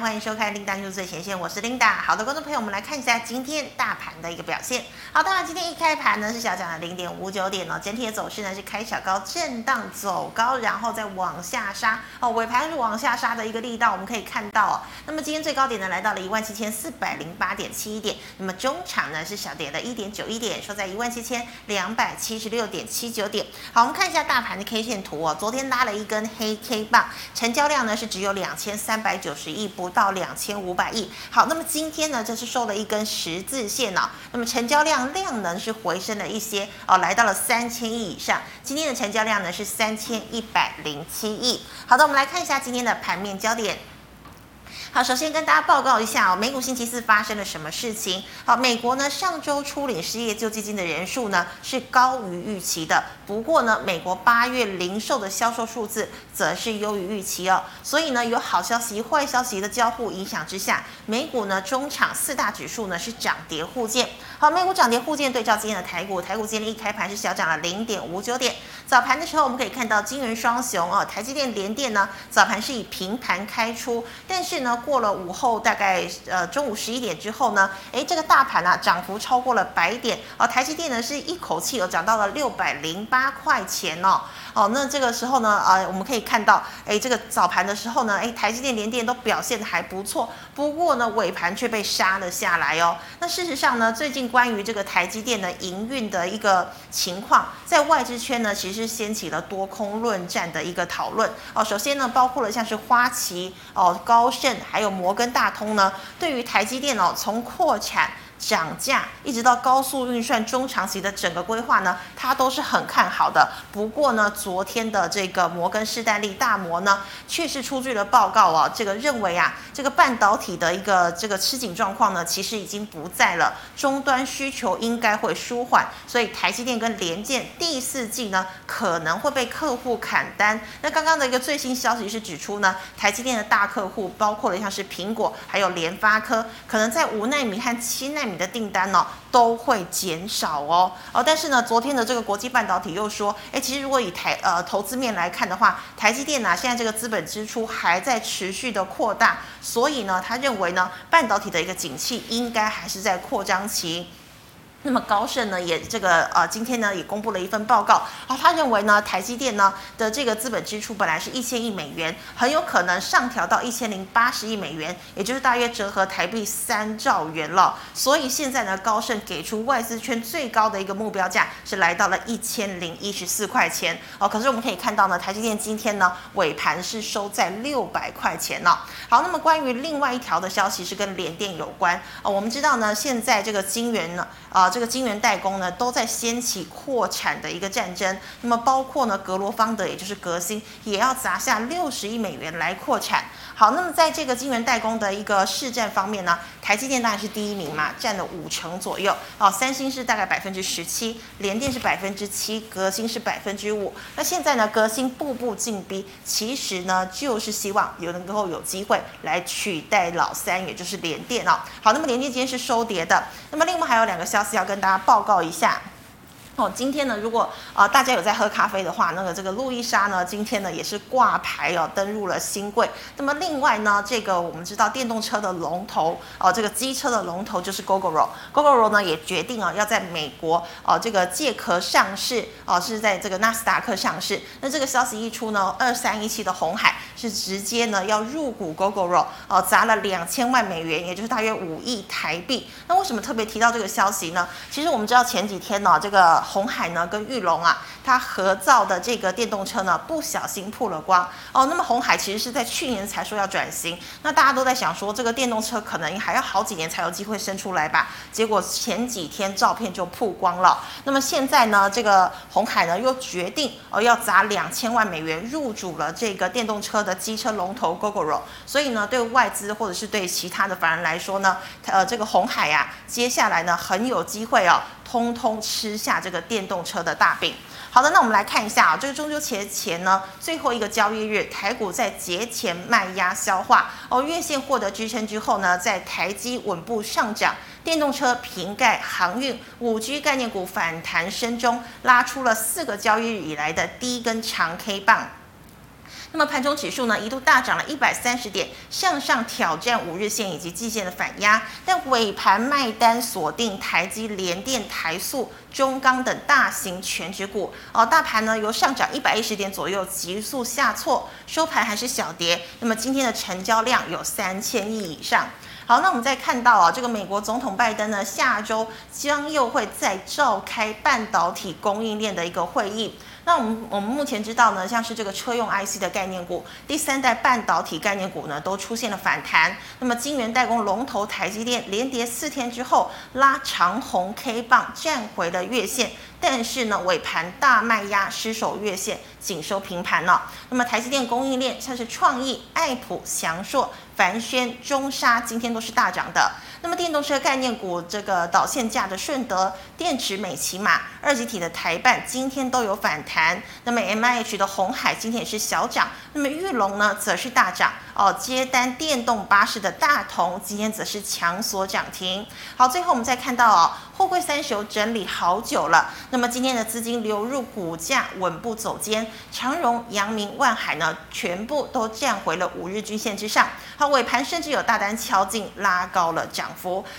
欢迎收看《Linda News 最前线》，我是 Linda。好的，观众朋友，我们来看一下今天大盘的一个表现。好，当然今天一开盘呢是小涨了零点五九点哦，整体的走势呢是开小高震荡走高，然后再往下杀哦，尾盘是往下杀的一个力道，我们可以看到哦。那么今天最高点呢来到了一万七千四百零八点七一点，那么中场呢是小跌了一点九一点，收在一万七千两百七十六点七九点。好，我们看一下大盘的 K 线图哦，昨天拉了一根黑 K 棒，成交量呢是只有两千三百九十亿不到两千五百亿。好，那么今天呢，这是收了一根十字线哦。那么成交量量能是回升了一些哦，来到了三千亿以上。今天的成交量呢是三千一百零七亿。好的，我们来看一下今天的盘面焦点。好，首先跟大家报告一下哦，美股星期四发生了什么事情？好，美国呢上周初领失业救济金的人数呢是高于预期的，不过呢，美国八月零售的销售数字则是优于预期哦。所以呢，有好消息、坏消息的交互影响之下，美股呢中场四大指数呢是涨跌互见。好，美股涨跌互见，对照今天的台股，台股今天一开盘是小涨了零点五九点。早盘的时候，我们可以看到金元双雄哦，台积电、联电呢早盘是以平盘开出，但是呢。过了午后，大概呃中午十一点之后呢，诶，这个大盘啊涨幅超过了百点，哦，台积电呢是一口气有涨到了六百零八块钱哦，哦，那这个时候呢，呃，我们可以看到，诶，这个早盘的时候呢，诶，台积电、联电都表现的还不错，不过呢，尾盘却被杀了下来哦。那事实上呢，最近关于这个台积电的营运的一个情况，在外资圈呢，其实掀起了多空论战的一个讨论哦。首先呢，包括了像是花旗哦、高盛。还有摩根大通呢，对于台积电哦，从扩产。涨价一直到高速运算中长期的整个规划呢，它都是很看好的。不过呢，昨天的这个摩根士丹利大摩呢，确实出具了报告啊，这个认为啊，这个半导体的一个这个吃紧状况呢，其实已经不在了，终端需求应该会舒缓，所以台积电跟联电第四季呢可能会被客户砍单。那刚刚的一个最新消息是指出呢，台积电的大客户包括了像是苹果还有联发科，可能在五纳米和七纳米。你的订单呢都会减少哦哦，但是呢，昨天的这个国际半导体又说，哎，其实如果以台呃投资面来看的话，台积电呢现在这个资本支出还在持续的扩大，所以呢，他认为呢半导体的一个景气应该还是在扩张期。那么高盛呢也这个呃今天呢也公布了一份报告啊，他认为呢台积电呢的这个资本支出本来是一千亿美元，很有可能上调到一千零八十亿美元，也就是大约折合台币三兆元了。所以现在呢高盛给出外资圈最高的一个目标价是来到了一千零一十四块钱哦。可是我们可以看到呢台积电今天呢尾盘是收在六百块钱了。好，那么关于另外一条的消息是跟联电有关哦。我们知道呢现在这个晶圆呢啊。这个晶圆代工呢，都在掀起扩产的一个战争。那么包括呢，格罗方德，也就是革新，也要砸下六十亿美元来扩产。好，那么在这个晶圆代工的一个市占方面呢，台积电当然是第一名嘛，占了五成左右。哦，三星是大概百分之十七，联电是百分之七，革新是百分之五。那现在呢，革新步步进逼，其实呢，就是希望有能够有机会来取代老三，也就是联电哦。好，那么联电今天是收跌的。那么另外还有两个消息要。跟大家报告一下。哦，今天呢，如果、呃、大家有在喝咖啡的话，那个这个路易莎呢，今天呢也是挂牌哦，登入了新柜。那么另外呢，这个我们知道电动车的龙头哦、这个机车的龙头就是 Gogoro，Gogoro 呢也决定啊要在美国哦、这个借壳上市哦、是在这个纳斯达克上市。那这个消息一出呢，二三一七的红海是直接呢要入股 Gogoro 哦、砸了两千万美元，也就是大约五亿台币。那为什么特别提到这个消息呢？其实我们知道前几天呢，这个鸿海呢跟玉龙啊，它合造的这个电动车呢，不小心曝了光哦。那么鸿海其实是在去年才说要转型，那大家都在想说这个电动车可能还要好几年才有机会生出来吧？结果前几天照片就曝光了。那么现在呢，这个鸿海呢又决定哦要砸两千万美元入主了这个电动车的机车龙头 Gogoro。所以呢，对外资或者是对其他的法人来说呢，呃，这个红海呀、啊，接下来呢很有机会哦。通通吃下这个电动车的大饼。好的，那我们来看一下啊，这个中秋节前呢，最后一个交易日，台股在节前卖压消化哦，月线获得支撑之后呢，在台积稳步上涨，电动车、瓶盖、航运、五 G 概念股反弹声中，拉出了四个交易日以来的第一根长 K 棒。那么盘中指数呢一度大涨了一百三十点，向上挑战五日线以及季线的反压，但尾盘卖单锁定台积、联电、台塑、中钢等大型权值股。哦，大盘呢由上涨一百一十点左右急速下挫，收盘还是小跌。那么今天的成交量有三千亿以上。好，那我们再看到啊，这个美国总统拜登呢，下周将又会再召开半导体供应链的一个会议。那我们我们目前知道呢，像是这个车用 IC 的概念股，第三代半导体概念股呢，都出现了反弹。那么晶圆代工龙头台积电连跌四天之后，拉长红 K 棒站回了月线，但是呢尾盘大卖压失守月线，仅收平盘了。那么台积电供应链像是创意、爱普、祥硕、凡轩、中沙今天都是大涨的。那么电动车概念股这个导线价的顺德、电池美琪玛、二极体的台半今天都有反弹。那么 M I H 的红海今天也是小涨。那么裕隆呢则是大涨哦。接单电动巴士的大同今天则是强锁涨停。好，最后我们再看到哦，货柜三雄整理好久了。那么今天的资金流入股价稳步走坚，长荣、阳明、万海呢全部都站回了五日均线之上。好，尾盘甚至有大单敲进，拉高了涨。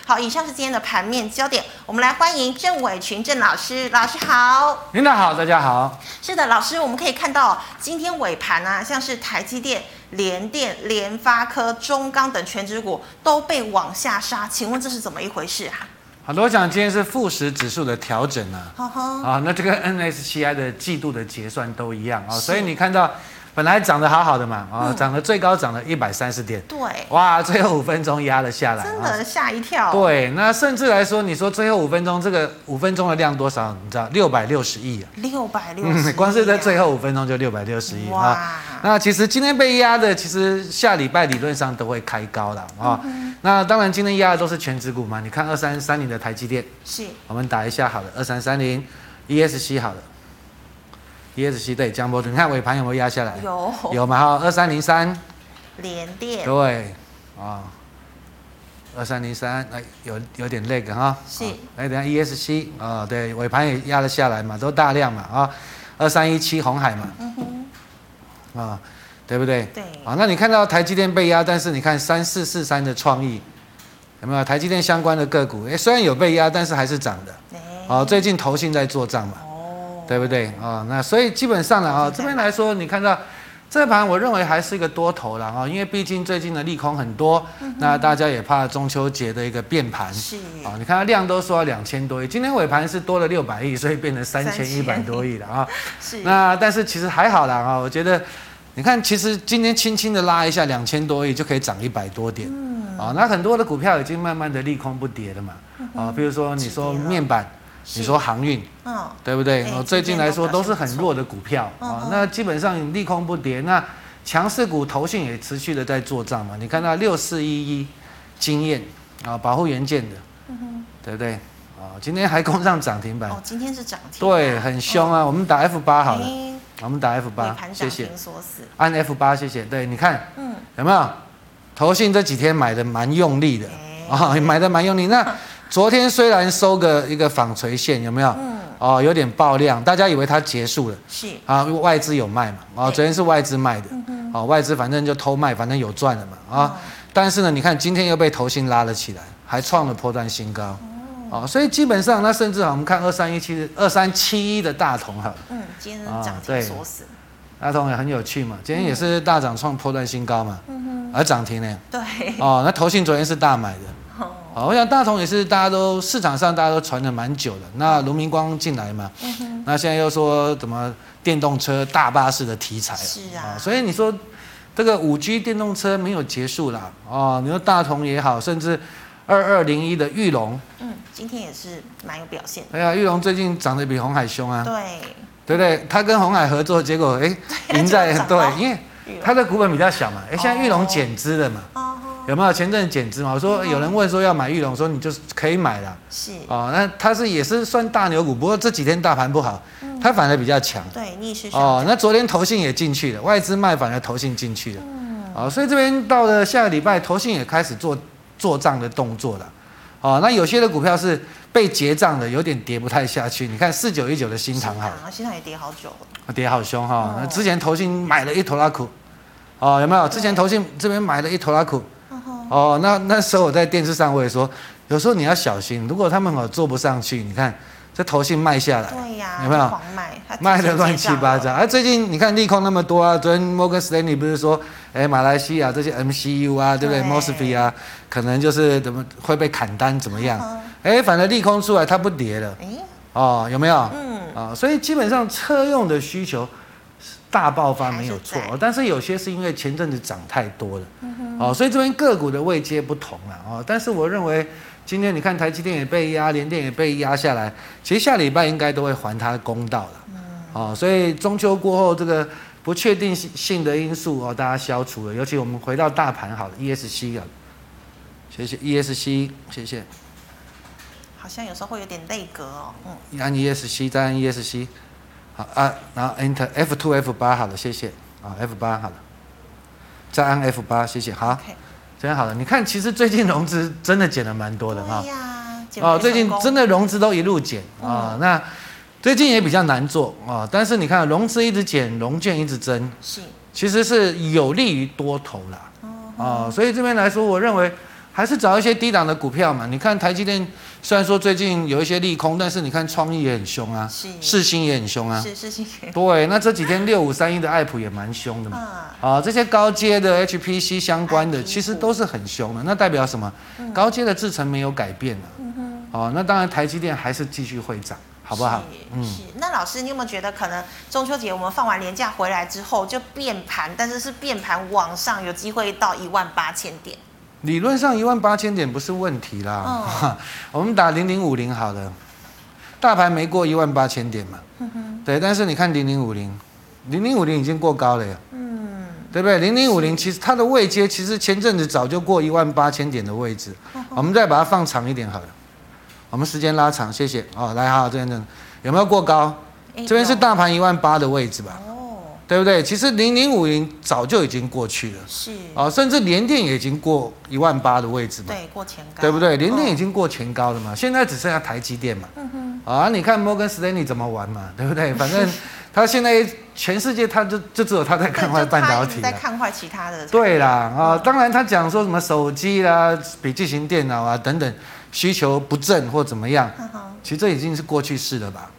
好，以上是今天的盘面焦点，我们来欢迎郑伟群郑老师，老师好，领导好，大家好。是的，老师，我们可以看到今天尾盘啊，像是台积电、联电、联发科、中钢等全指股都被往下杀，请问这是怎么一回事啊？好的，我想今天是富时指数的调整啊，啊，那这个 NSCI 的季度的结算都一样啊，所以你看到。本来涨得好好的嘛，啊、哦，涨得最高涨了一百三十点，对，哇，最后五分钟压了下来，真的吓一跳。对，那甚至来说，你说最后五分钟这个五分钟的量多少？你知道，六百六十亿啊，六百六十亿，光是在最后五分钟就六百六十亿啊。那其实今天被压的，其实下礼拜理论上都会开高了啊。嗯、那当然今天压的都是全指股嘛，你看二三三零的台积电，是，我们打一下好了，二三三零，ESC 好了。ESC 对，江波，你看尾盘有没有压下来？有，有嘛？哈，二三零三，连电，对，啊，二三零三，哎，有有点那个哈，是，来等下 ESC 啊，对，尾盘也压了下来嘛，都大量嘛，啊，二三一七红海嘛，嗯哼，啊，对不对？对，啊，那你看到台积电被压，但是你看三四四三的创意有没有？台积电相关的个股，哎，虽然有被压，但是还是涨的，啊，最近投信在做账嘛。对不对啊、哦？那所以基本上呢啊，这边来说，你看到这盘，我认为还是一个多头了啊，因为毕竟最近的利空很多，嗯、那大家也怕中秋节的一个变盘是啊。你看它量都说两千多亿，今天尾盘是多了六百亿，所以变成三千一百多亿了啊。是。那但是其实还好啦啊，我觉得你看，其实今天轻轻的拉一下两千多亿就可以涨一百多点，嗯啊。那很多的股票已经慢慢的利空不跌了嘛啊，比如说你说面板。你说航运，嗯，对不对？我，最近来说都是很弱的股票啊。那基本上利空不跌，那强势股投信也持续的在做账嘛。你看到六四一一，经验啊，保护元件的，对不对？啊，今天还攻上涨停板。哦，今天是涨停。对，很凶啊。我们打 F 八好了，我们打 F 八，谢谢。按 F 八，谢谢。对，你看，嗯，有没有？投信这几天买的蛮用力的啊，买的蛮用力。那。昨天虽然收个一个纺锤线，有没有？嗯。哦，有点爆量，大家以为它结束了。是。啊，外资有卖嘛？哦，昨天是外资卖的。嗯。哦，外资反正就偷卖，反正有赚了嘛。啊。但是呢，你看今天又被投信拉了起来，还创了破断新高。哦。所以基本上，那甚至啊，我们看二三一七二三七一的大同哈。嗯，今天涨停锁死。大同也很有趣嘛，今天也是大涨创破断新高嘛。嗯哼。而涨停呢？对。哦，那投信昨天是大买的。好，我想大同也是大家都市场上大家都传了蛮久的。那卢明光进来嘛，嗯、那现在又说怎么电动车大巴士的题材是啊，所以你说这个五 G 电动车没有结束啦。哦，你说大同也好，甚至二二零一的玉龙，嗯，今天也是蛮有表现。哎呀，玉龙最近涨得比红海凶啊，对，对不对？他跟红海合作，结果哎，赢在 对，因为他的股本比较小嘛，哎，现在玉龙减资了嘛。哦有没有前阵减资嘛？我说有人问说要买玉龙，说你就是可以买了。是哦，那它是也是算大牛股，不过这几天大盘不好，它反而比较强。对，逆势哦。那昨天投信也进去了，外资卖反而投信进去了。嗯。哦，所以这边到了下个礼拜，投信也开始做做账的动作了。哦，那有些的股票是被结账的，有点跌不太下去。你看四九一九的新唐好，新塘也跌好久了，跌好凶哈。那之前投信买了一头拉苦。哦，有没有？之前投信这边买了一头拉库，哦，那那时候我在电视上我也说，有时候你要小心，如果他们哦做不上去，你看。这投信卖下来，对呀，有没有？卖的乱七八糟。哎，最近你看利空那么多啊，昨天摩根斯丹利不是说，哎，马来西亚这些 MCU 啊，对不对？Mosfet 啊，可能就是怎么会被砍单怎么样？哎，反正利空出来它不跌了，哦，有没有？嗯，啊，所以基本上车用的需求大爆发没有错，但是有些是因为前阵子涨太多了，哦，所以这边个股的位阶不同了，哦，但是我认为。今天你看台积电也被压，联电也被压下来，其实下礼拜应该都会还他公道了。嗯。哦，所以中秋过后这个不确定性的因素哦，大家消除了。尤其我们回到大盘好了，ESC 啊，谢谢 ESC，谢谢。好像有时候会有点内格哦。嗯。按 ESC 再按 ESC，好啊，然后 Enter F two F 八好了，谢谢啊，F 八好了，再按 F 八谢谢，好。这样好了，你看，其实最近融资真的减了蛮多的哈。哦，最近真的融资都一路减啊。那最近也比较难做啊，但是你看融资一直减，融券一直增，是，其实是有利于多头啦。哦，所以这边来说，我认为。还是找一些低档的股票嘛？你看台积电，虽然说最近有一些利空，但是你看创意也很凶啊，世芯也很凶啊，是世芯。对，那这几天六五三一的爱普也蛮凶的嘛。啊，这些高阶的 HPC 相关的，其实都是很凶的。那代表什么？高阶的制程没有改变了。嗯哼。哦，那当然台积电还是继续会涨，好不好？嗯。是。那老师，你有没有觉得可能中秋节我们放完年假回来之后就变盘，但是是变盘往上，有机会到一万八千点？理论上一万八千点不是问题啦，哦、我们打零零五零好了，大盘没过一万八千点嘛，对，但是你看零零五零，零零五零已经过高了呀，嗯，对不对？零零五零其实它的位阶其实前阵子早就过一万八千点的位置，哦、我们再把它放长一点好了，我们时间拉长，谢谢。哦，来好，这边这有没有过高？欸、这边是大盘一万八的位置吧？对不对？其实零零五零早就已经过去了，是。啊，甚至联电也已经过一万八的位置嘛，对，过前高，对不对？联电已经过前高了嘛，现在只剩下台积电嘛，嗯哼，啊，你看摩根斯丹利怎么玩嘛，对不对？反正他现在全世界他就就只有他在看坏半导体，在看坏其他的，对啦，啊，当然他讲说什么手机啦、笔记型电脑啊等等需求不振或怎么样，其实这已经是过去式了吧。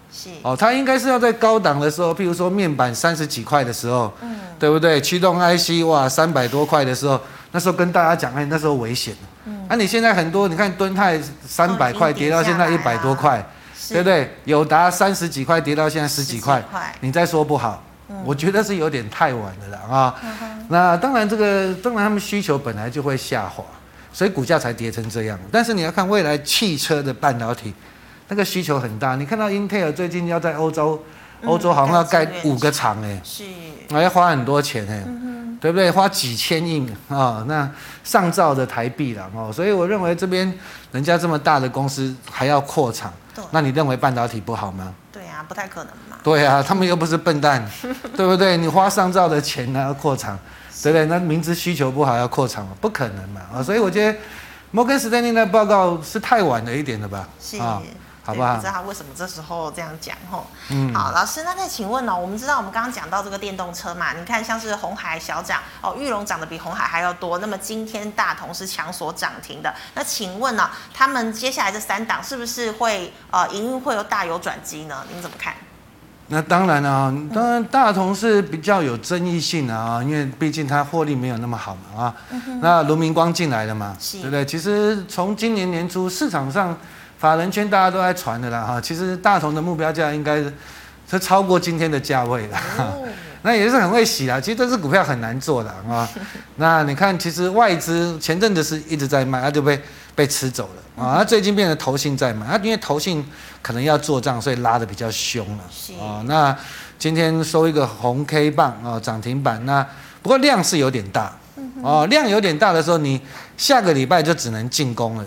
哦，它应该是要在高档的时候，譬如说面板三十几块的时候，嗯，对不对？驱动 IC 哇，三百多块的时候，那时候跟大家讲，哎，那时候危险。嗯，那、啊、你现在很多，你看敦泰三百块跌到现在一百多块，对不对？友达三十几块跌到现在十几块，你再说不好，嗯、我觉得是有点太晚了啦啊。嗯、那当然，这个当然他们需求本来就会下滑，所以股价才跌成这样。但是你要看未来汽车的半导体。那个需求很大，你看到英特尔最近要在欧洲，欧洲好像要盖五个厂哎，是，还要花很多钱哎，嗯、对不对？花几千亿啊、哦，那上兆的台币了哦，所以我认为这边人家这么大的公司还要扩厂，那你认为半导体不好吗？对啊，不太可能嘛。对啊，他们又不是笨蛋，对不对？你花上兆的钱还要扩厂，是对不对？那明知需求不好要扩厂不可能嘛啊！所以我觉得摩根士丹利的报告是太晚了一点的吧？是。哦好不好？不知道他为什么这时候这样讲吼。嗯，好，老师，那再请问呢、喔？我们知道我们刚刚讲到这个电动车嘛？你看像是红海小涨哦，玉龙涨得比红海还要多。那么今天大同是强所涨停的。那请问呢、喔？他们接下来这三档是不是会呃营运会有大有转机呢？您怎么看？那当然了啊，当然大同是比较有争议性的啊，因为毕竟它获利没有那么好嘛啊。嗯、那卢明光进来了嘛？是对不对？其实从今年年初市场上。法人圈大家都在传的啦哈，其实大同的目标价应该是超过今天的价位了，哦、那也是很会洗啦。其实这支股票很难做的啊。那你看，其实外资前阵子是一直在卖，它就被被吃走了啊。它最近变成投信在买，它因为投信可能要做账，所以拉的比较凶了啊。那今天收一个红 K 棒啊，涨停板。那不过量是有点大哦，量有点大的时候，你下个礼拜就只能进攻了。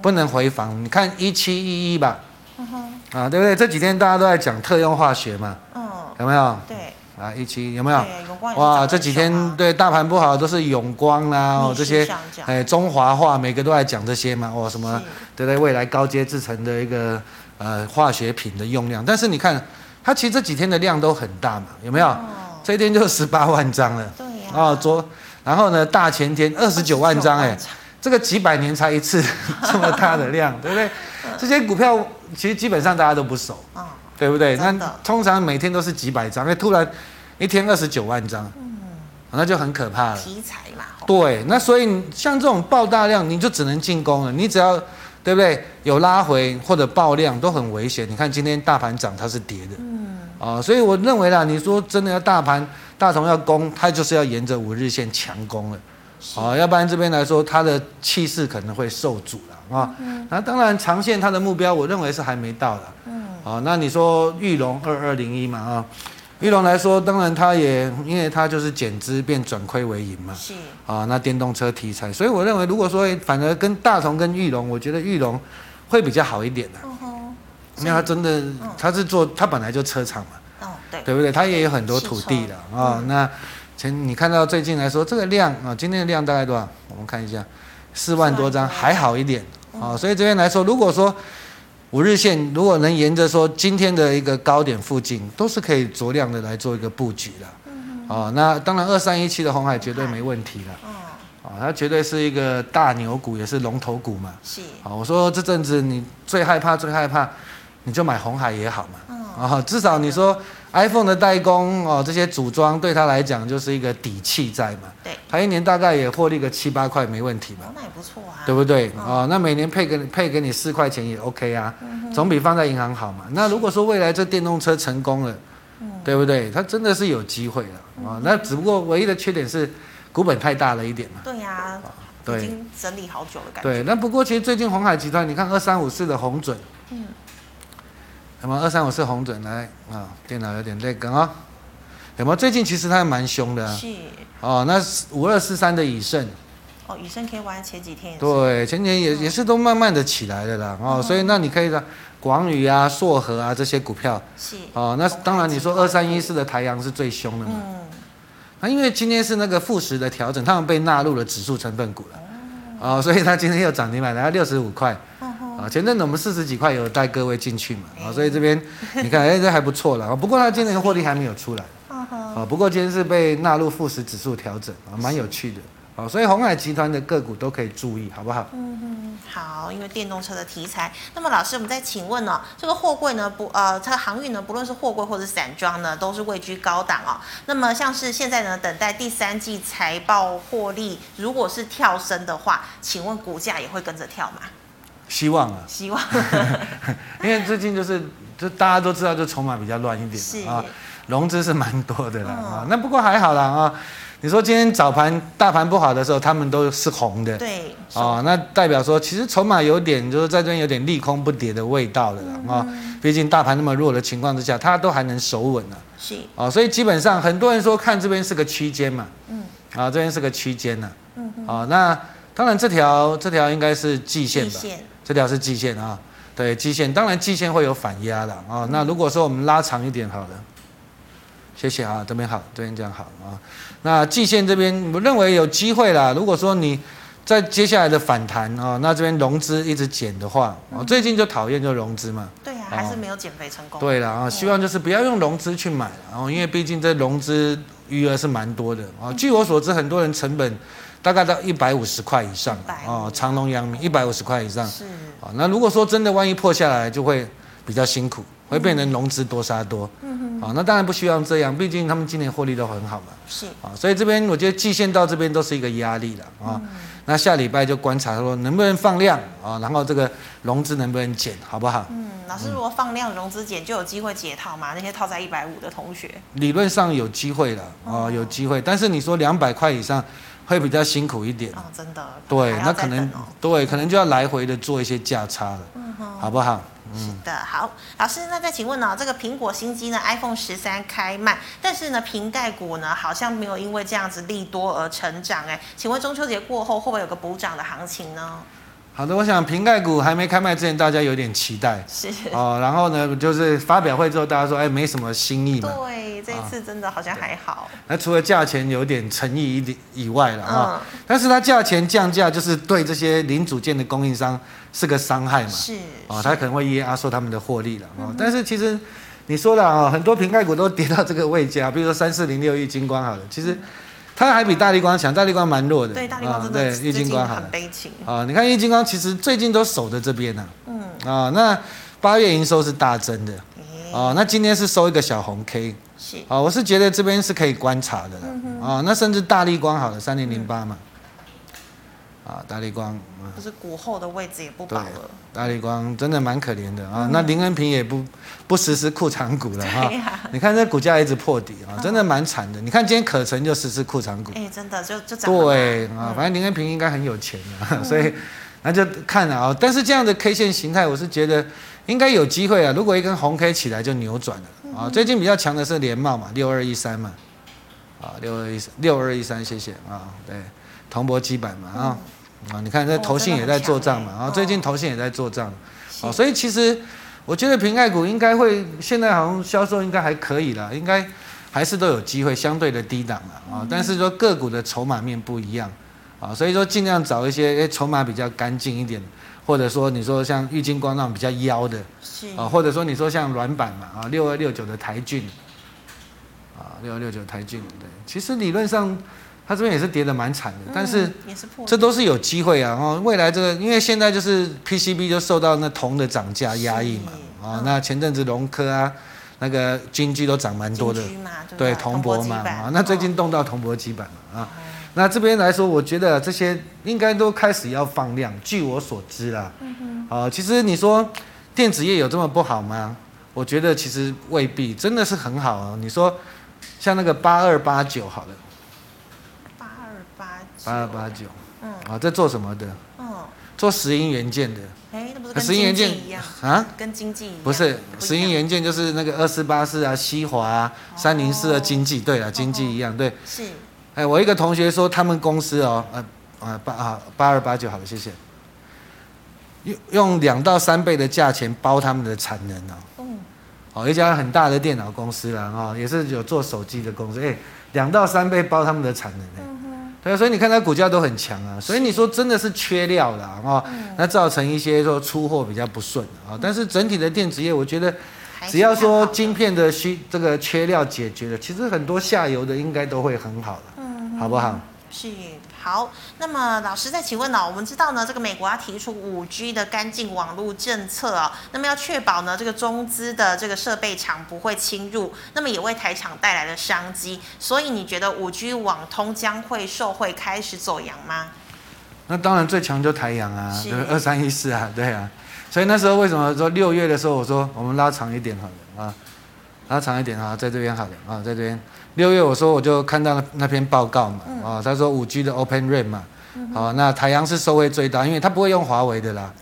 不能回防，你看一七一一吧，嗯、哼。啊，对不对？这几天大家都在讲特用化学嘛，嗯，有没有？对，啊，一七有没有？哇，这几天对大盘不好都是永光啦、啊，哦，这些，哎，中华化每个都在讲这些嘛，哦，什么，对不对？未来高阶制成的一个呃化学品的用量，但是你看它其实这几天的量都很大嘛，有没有？哦、这一天就十八万张了，对呀、啊，昨然后呢，大前天二十九万张哎，这个几百年才一次 这么大的量，对不对？这些股票其实基本上大家都不熟，对不对？那通常每天都是几百张，那突然一天二十九万张，嗯那就很可怕了。题材嘛，对，那所以像这种爆大量，你就只能进攻了。你只要对不对？有拉回或者爆量都很危险。你看今天大盘涨，它是跌的，嗯，啊，所以我认为啦，你说真的要大盘大同要攻，它就是要沿着五日线强攻了，啊，要不然这边来说它的气势可能会受阻了啊。那当然长线它的目标，我认为是还没到的，嗯，啊，那你说玉龙二二零一嘛啊。玉龙来说，当然它也，因为它就是减资变转亏为盈嘛，是。啊，那电动车题材，所以我认为，如果说反而跟大同跟玉龙，我觉得玉龙会比较好一点的，嗯，因为它真的，它是做，它本来就车厂嘛，哦，对，对不对？它也有很多土地的啊，哦。那前你看到最近来说，这个量啊，今天的量大概多少？我们看一下，四万多张，还好一点啊。所以这边来说，如果说五日线如果能沿着说今天的一个高点附近，都是可以酌量的来做一个布局的。嗯、哦，那当然二三一七的红海绝对没问题了。嗯。哦，它绝对是一个大牛股，也是龙头股嘛。是。好、哦，我说这阵子你最害怕最害怕，你就买红海也好嘛。嗯。啊、哦，至少你说 iPhone 的代工哦，这些组装对他来讲就是一个底气在嘛。对。他一年大概也获利个七八块没问题嘛。那也不错啊。对不对？嗯、哦，那每年配给配给你四块钱也 OK 啊，嗯、总比放在银行好嘛。那如果说未来这电动车成功了，嗯、对不对？它真的是有机会了啊、哦。那只不过唯一的缺点是股本太大了一点嘛。对呀、对，已经整理好久了感觉。对，那不过其实最近鸿海集团，你看二三五四的红准，嗯，有没有二三五四红准来啊、哦？电脑有点累梗啊，有没有？最近其实它还蛮凶的、啊。是。哦，那五二四三的以盛。哦，以盛 KY 前几天也对，前几天也也是都慢慢的起来了啦。哦，所以那你可以的，广宇啊、硕和啊这些股票是哦。那当然你说二三一四的台阳是最凶的嘛。嗯。那因为今天是那个富时的调整，他们被纳入了指数成分股了。哦。所以他今天又涨停板，来到六十五块。啊，前阵子我们四十几块有带各位进去嘛。啊，所以这边你看，哎，这还不错了。不过他今年的获利还没有出来。啊，不过今天是被纳入富时指数调整，啊，蛮有趣的。所以红海集团的个股都可以注意，好不好？嗯嗯，好，因为电动车的题材。那么老师，我们再请问呢、哦，这个货柜呢，不呃，这个航运呢，不论是货柜或者散装呢，都是位居高档哦。那么像是现在呢，等待第三季财报获利，如果是跳升的话，请问股价也会跟着跳吗？希望啊，希望。因为最近就是，就大家都知道，就筹码比较乱一点是啊，融资是蛮多的啦啊、嗯。那不过还好啦啊。你说今天早盘大盘不好的时候，他们都是红的，对，哦，那代表说其实筹码有点就是在这边有点利空不跌的味道了啊、嗯。毕竟大盘那么弱的情况之下，它都还能守稳了，是，哦，所以基本上很多人说看这边是个区间嘛，嗯，啊，这边是个区间呢，嗯，啊，那当然这条这条应该是季线吧，线。这条是季线啊，对，季线，当然季线会有反压了啊。那如果说我们拉长一点好了。谢谢啊，这边好，这边这样好啊。那季线这边，我认为有机会啦。如果说你在接下来的反弹啊，那这边融资一直减的话，啊，最近就讨厌就融资嘛。对呀，还是没有减肥成功。对了啊，希望就是不要用融资去买，然后因为毕竟这融资余额是蛮多的啊。据我所知，很多人成本大概到一百五十块以上啊，长隆、阳明一百五十块以上。是啊，那如果说真的万一破下来，就会比较辛苦。会变成融资多杀多，嗯哼，啊，那当然不希望这样，毕竟他们今年获利都很好嘛，是。啊，所以这边我觉得季线到这边都是一个压力了啊，嗯，那下礼拜就观察说能不能放量啊，然后这个融资能不能减，好不好？嗯，老师如果放量融资减就有机会解套嘛？那些套在一百五的同学，理论上有机会了啊，有机会，但是你说两百块以上会比较辛苦一点。哦，真的，对，那可能对，可能就要来回的做一些价差了，嗯哼，好不好？是的，好，老师，那再请问呢？这个苹果新机呢，iPhone 十三开卖，但是呢，瓶盖股呢好像没有因为这样子利多而成长，哎，请问中秋节过后会不会有个补涨的行情呢？好的，我想瓶盖股还没开卖之前，大家有点期待，是。哦，然后呢，就是发表会之后，大家说，哎，没什么新意嘛，对，这一次真的好像还好。哦、那除了价钱有点诚意一点以外了啊、嗯，但是它价钱降价，就是对这些零组件的供应商是个伤害嘛，是啊，它可能会压缩他们的获利了啊、嗯。但是其实你说的啊，很多瓶盖股都跌到这个位阶，比如说三四零六亿金光好了，其实。它还比大立光强，大立光蛮弱的。对，大立光真的对，郁金光很悲情啊。你看郁金光其实最近都守在这边呢。嗯啊，那八月营收是大增的。哦，那今天是收一个小红 K。是。啊，我是觉得这边是可以观察的了。啊，那甚至大立光好了，三零零八嘛。啊，大立光，就是股后的位置也不保了。大立光真的蛮可怜的啊，那林恩平也不不实施库藏股了哈。你看这股价一直破底啊，真的蛮惨的。你看今天可成就实施库藏股，哎，真的就就对啊，反正林恩平应该很有钱啊，所以那就看了啊。但是这样的 K 线形态，我是觉得应该有机会啊。如果一根红 K 起来就扭转了啊。最近比较强的是联茂嘛，六二一三嘛，啊，六二一三六二一三，谢谢啊，对，铜箔基板嘛啊。啊，你看这投信也在做账嘛，然后最近投信也在做账，啊，所以其实我觉得平盖股应该会现在好像销售应该还可以啦，应该还是都有机会，相对的低档了啊，但是说个股的筹码面不一样啊，所以说尽量找一些诶筹码比较干净一点，或者说你说像玉金光那种比较妖的，啊，或者说你说像软板嘛啊，六二六九的台郡，啊，六二六九台郡，对，其实理论上。它这边也是跌的蛮惨的，但是这都是有机会啊！哦，未来这个，因为现在就是 PCB 就受到那铜的涨价压抑嘛，啊，那前阵子龙科啊，那个金居都涨蛮多的，对，铜箔嘛，啊，那最近动到铜箔基板了啊，那这边来说，我觉得这些应该都开始要放量。据我所知啦，啊，其实你说电子业有这么不好吗？我觉得其实未必，真的是很好啊。你说像那个八二八九好了。八二八九，嗯，啊，在做什么的？嗯，做石英元件的。哎，那不是跟经济一样啊？跟经济一样？不是，石英元件就是那个二四八四啊，西华啊，三零四的经济，对了，经济一样，对。是。哎，我一个同学说，他们公司哦，呃，啊八啊八二八九，好了，谢谢。用用两到三倍的价钱包他们的产能哦。嗯。哦，一家很大的电脑公司啦，哦，也是有做手机的公司，哎，两到三倍包他们的产能哎。对，所以你看它股价都很强啊，所以你说真的是缺料了啊，那造成一些说出货比较不顺啊。但是整体的电子业，我觉得只要说晶片的需这个缺料解决了，其实很多下游的应该都会很好的，嗯好不好？是。好，那么老师再请问呢？我们知道呢，这个美国要提出五 G 的干净网络政策啊，那么要确保呢，这个中资的这个设备厂不会侵入，那么也为台厂带来了商机。所以你觉得五 G 网通将会受惠开始走阳吗？那当然最强就台阳啊，二三一四啊，对啊。所以那时候为什么说六月的时候我说我们拉长一点好了啊，拉长一点啊，在这边好了啊，在这边。六月我说我就看到那篇报告嘛，啊，他说五 G 的 Open RAN 嘛，好，那台阳是收费最大，因为他不会用华为的啦，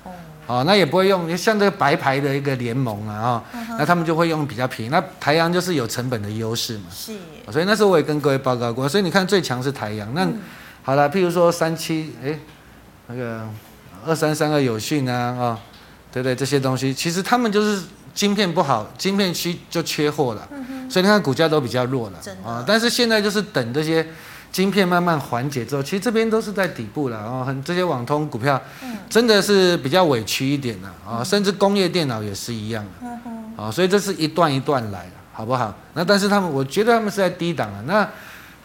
哦，那也不会用像这个白牌的一个联盟啊，那他们就会用比较便宜，那台阳就是有成本的优势嘛，是，所以那时候我也跟各位报告过，所以你看最强是台阳，那好了，譬如说三七，哎，那个二三三二有讯啊，啊，对对，这些东西其实他们就是。晶片不好，晶片区就缺货了，所以你看股价都比较弱了的啊。但是现在就是等这些晶片慢慢缓解之后，其实这边都是在底部了啊。很这些网通股票，真的是比较委屈一点的啊。甚至工业电脑也是一样的，嗯、哼啊。所以这是一段一段来的，好不好？那但是他们，我觉得他们是在低档了。那。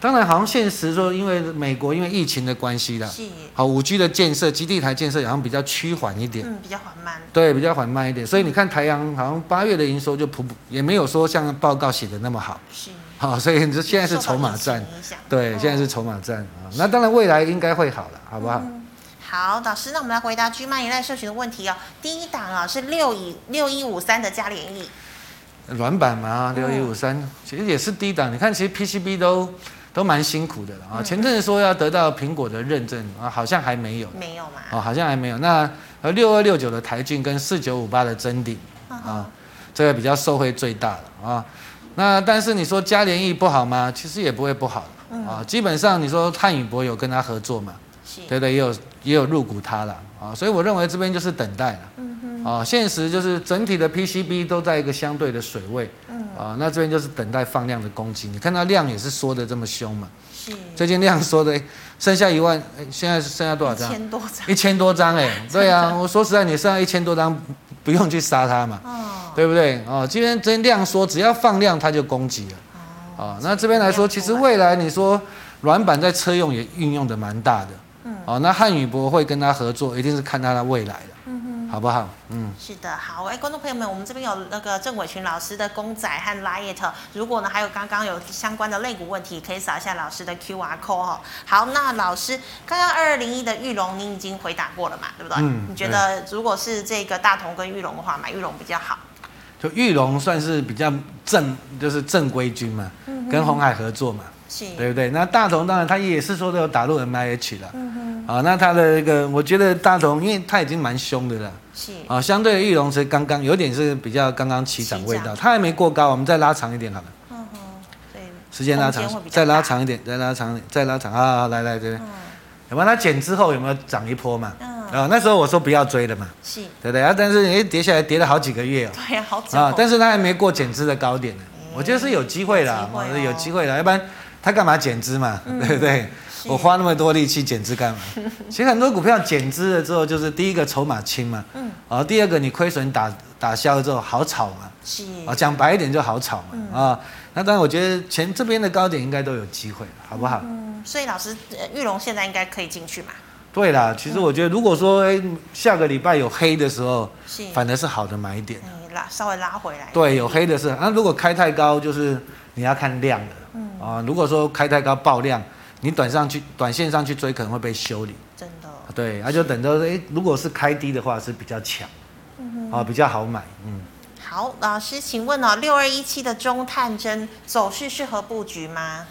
当然，好像现实说，因为美国因为疫情的关系啦，是好五 G 的建设基地台建设好像比较趋缓一点，嗯，比较缓慢，对，比较缓慢一点。所以你看台阳好像八月的营收就普普，也没有说像报告写的那么好，是好，所以这现在是筹码战，对，现在是筹码战啊。那当然未来应该会好了，好不好？嗯、好，老师，那我们来回答 GMoney 一类社群的问题哦。第一档啊是六一六一五三的嘉联益，软板嘛，六一五三其实也是低档。你看，其实 PCB 都。都蛮辛苦的了啊！前阵子说要得到苹果的认证啊，好像还没有。没有嘛？哦，好像还没有。那呃，六二六九的台郡跟四九五八的真鼎啊，这个比较受惠最大的啊。那但是你说嘉联益不好吗？其实也不会不好啊。基本上你说汉语博有跟他合作嘛？对对，也有也有入股他了啊。所以我认为这边就是等待了。啊，现实就是整体的 PCB 都在一个相对的水位。嗯啊，那这边就是等待放量的攻击。你看它量也是缩的这么凶嘛？是。最近量缩的，剩下一万，现在是剩下多少张？一千多张。一千多张，哎，对啊，我说实在，你剩下一千多张，不用去杀它嘛，哦，对不对？哦，今天真量缩，只要放量它就攻击了。哦。那这边来说，其实未来你说软板在车用也运用的蛮大的。嗯，哦，那汉语博会跟他合作，一定是看他的未来的。好不好？嗯，是的，好。哎，观众朋友们，我们这边有那个郑伟群老师的公仔和 Lite，如果呢还有刚刚有相关的肋骨问题，可以扫一下老师的 QR code 哦。好，那老师刚刚二二零一的玉龙您已经回答过了嘛？对不对？嗯。你觉得如果是这个大同跟玉龙的话，买玉龙比较好？就玉龙算是比较正，就是正规军嘛，嗯、跟红海合作嘛。是对不对？那大同当然他也是说都有打入 M I H 了，嗯哼，啊，那他的一个，我觉得大同，因为他已经蛮凶的了，是。啊，相对于裕隆是刚刚有点是比较刚刚起涨味道，它还没过高，我们再拉长一点好了，嗯哼，对，时间拉长，再拉长一点，再拉长一点，再拉长啊，来来这边，有没有？它减之后有没有涨一波嘛？嗯，啊，那时候我说不要追了嘛，是，对不对？啊？但是哎，跌下来跌了好几个月哦，对呀，好久啊，但是它还没过减资的高点呢，我觉得是有机会的，有机会啦，要不然。他干嘛减资嘛？嗯、对不对？我花那么多力气减资干嘛？其实很多股票减资了之后，就是第一个筹码轻嘛，嗯，啊，第二个你亏损打打消了之后好炒嘛，是啊，讲白一点就好炒嘛，嗯、啊，那当然我觉得前这边的高点应该都有机会，好不好？嗯，所以老师，玉龙现在应该可以进去嘛？对啦，其实我觉得如果说哎下个礼拜有黑的时候，是反而是好的买点，拉稍微拉回来，对，有黑的是，那、啊、如果开太高，就是你要看量的。嗯啊，如果说开太高爆量，你短上去、短线上去追可能会被修理。真的。对，那、啊、就等着诶，如果是开低的话是比较强，啊比较好买，嗯。好，老师，请问哦，六二一七的中探针走势适合布局吗？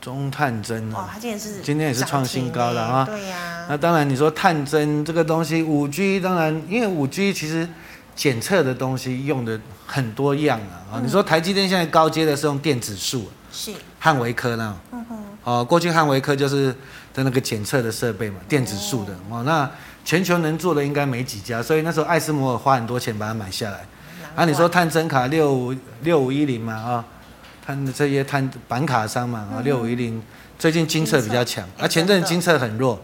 中探针哦，它今天是今天也是创新高了啊。对呀、啊。那当然，你说探针这个东西，五 G 当然，因为五 G 其实。检测的东西用的很多样啊，你说台积电现在高阶的是用电子数，是。汉维科那，嗯哼，哦，过去汉维科就是的那个检测的设备嘛，电子数的，哦，那全球能做的应该没几家，所以那时候艾斯摩尔花很多钱把它买下来。啊，你说探针卡六五六五一零嘛，啊，探这些探板卡商嘛，啊，六五一零最近精测。比较强，啊，前阵精测很弱。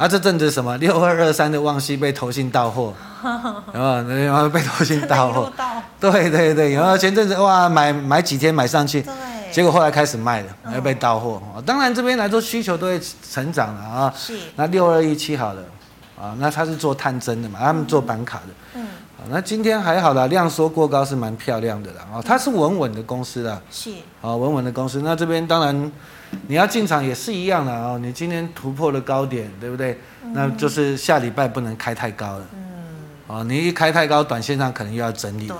啊，这阵子什么六二二三的旺西被投信到货，然后然后被投信到货，对对对，然后前阵子哇买买几天买上去，对，结果后来开始卖了，又被到货。当然这边来说需求都会成长了啊。是。那六二一七好了，啊，那他是做探针的嘛，他们做板卡的。嗯。那今天还好啦，量缩过高是蛮漂亮的啦。哦，它是稳稳的公司啦。是。啊，稳稳的公司。那这边当然。你要进场也是一样的哦，你今天突破了高点，对不对？嗯、那就是下礼拜不能开太高了。嗯。哦，你一开太高，短线上可能又要整理。对，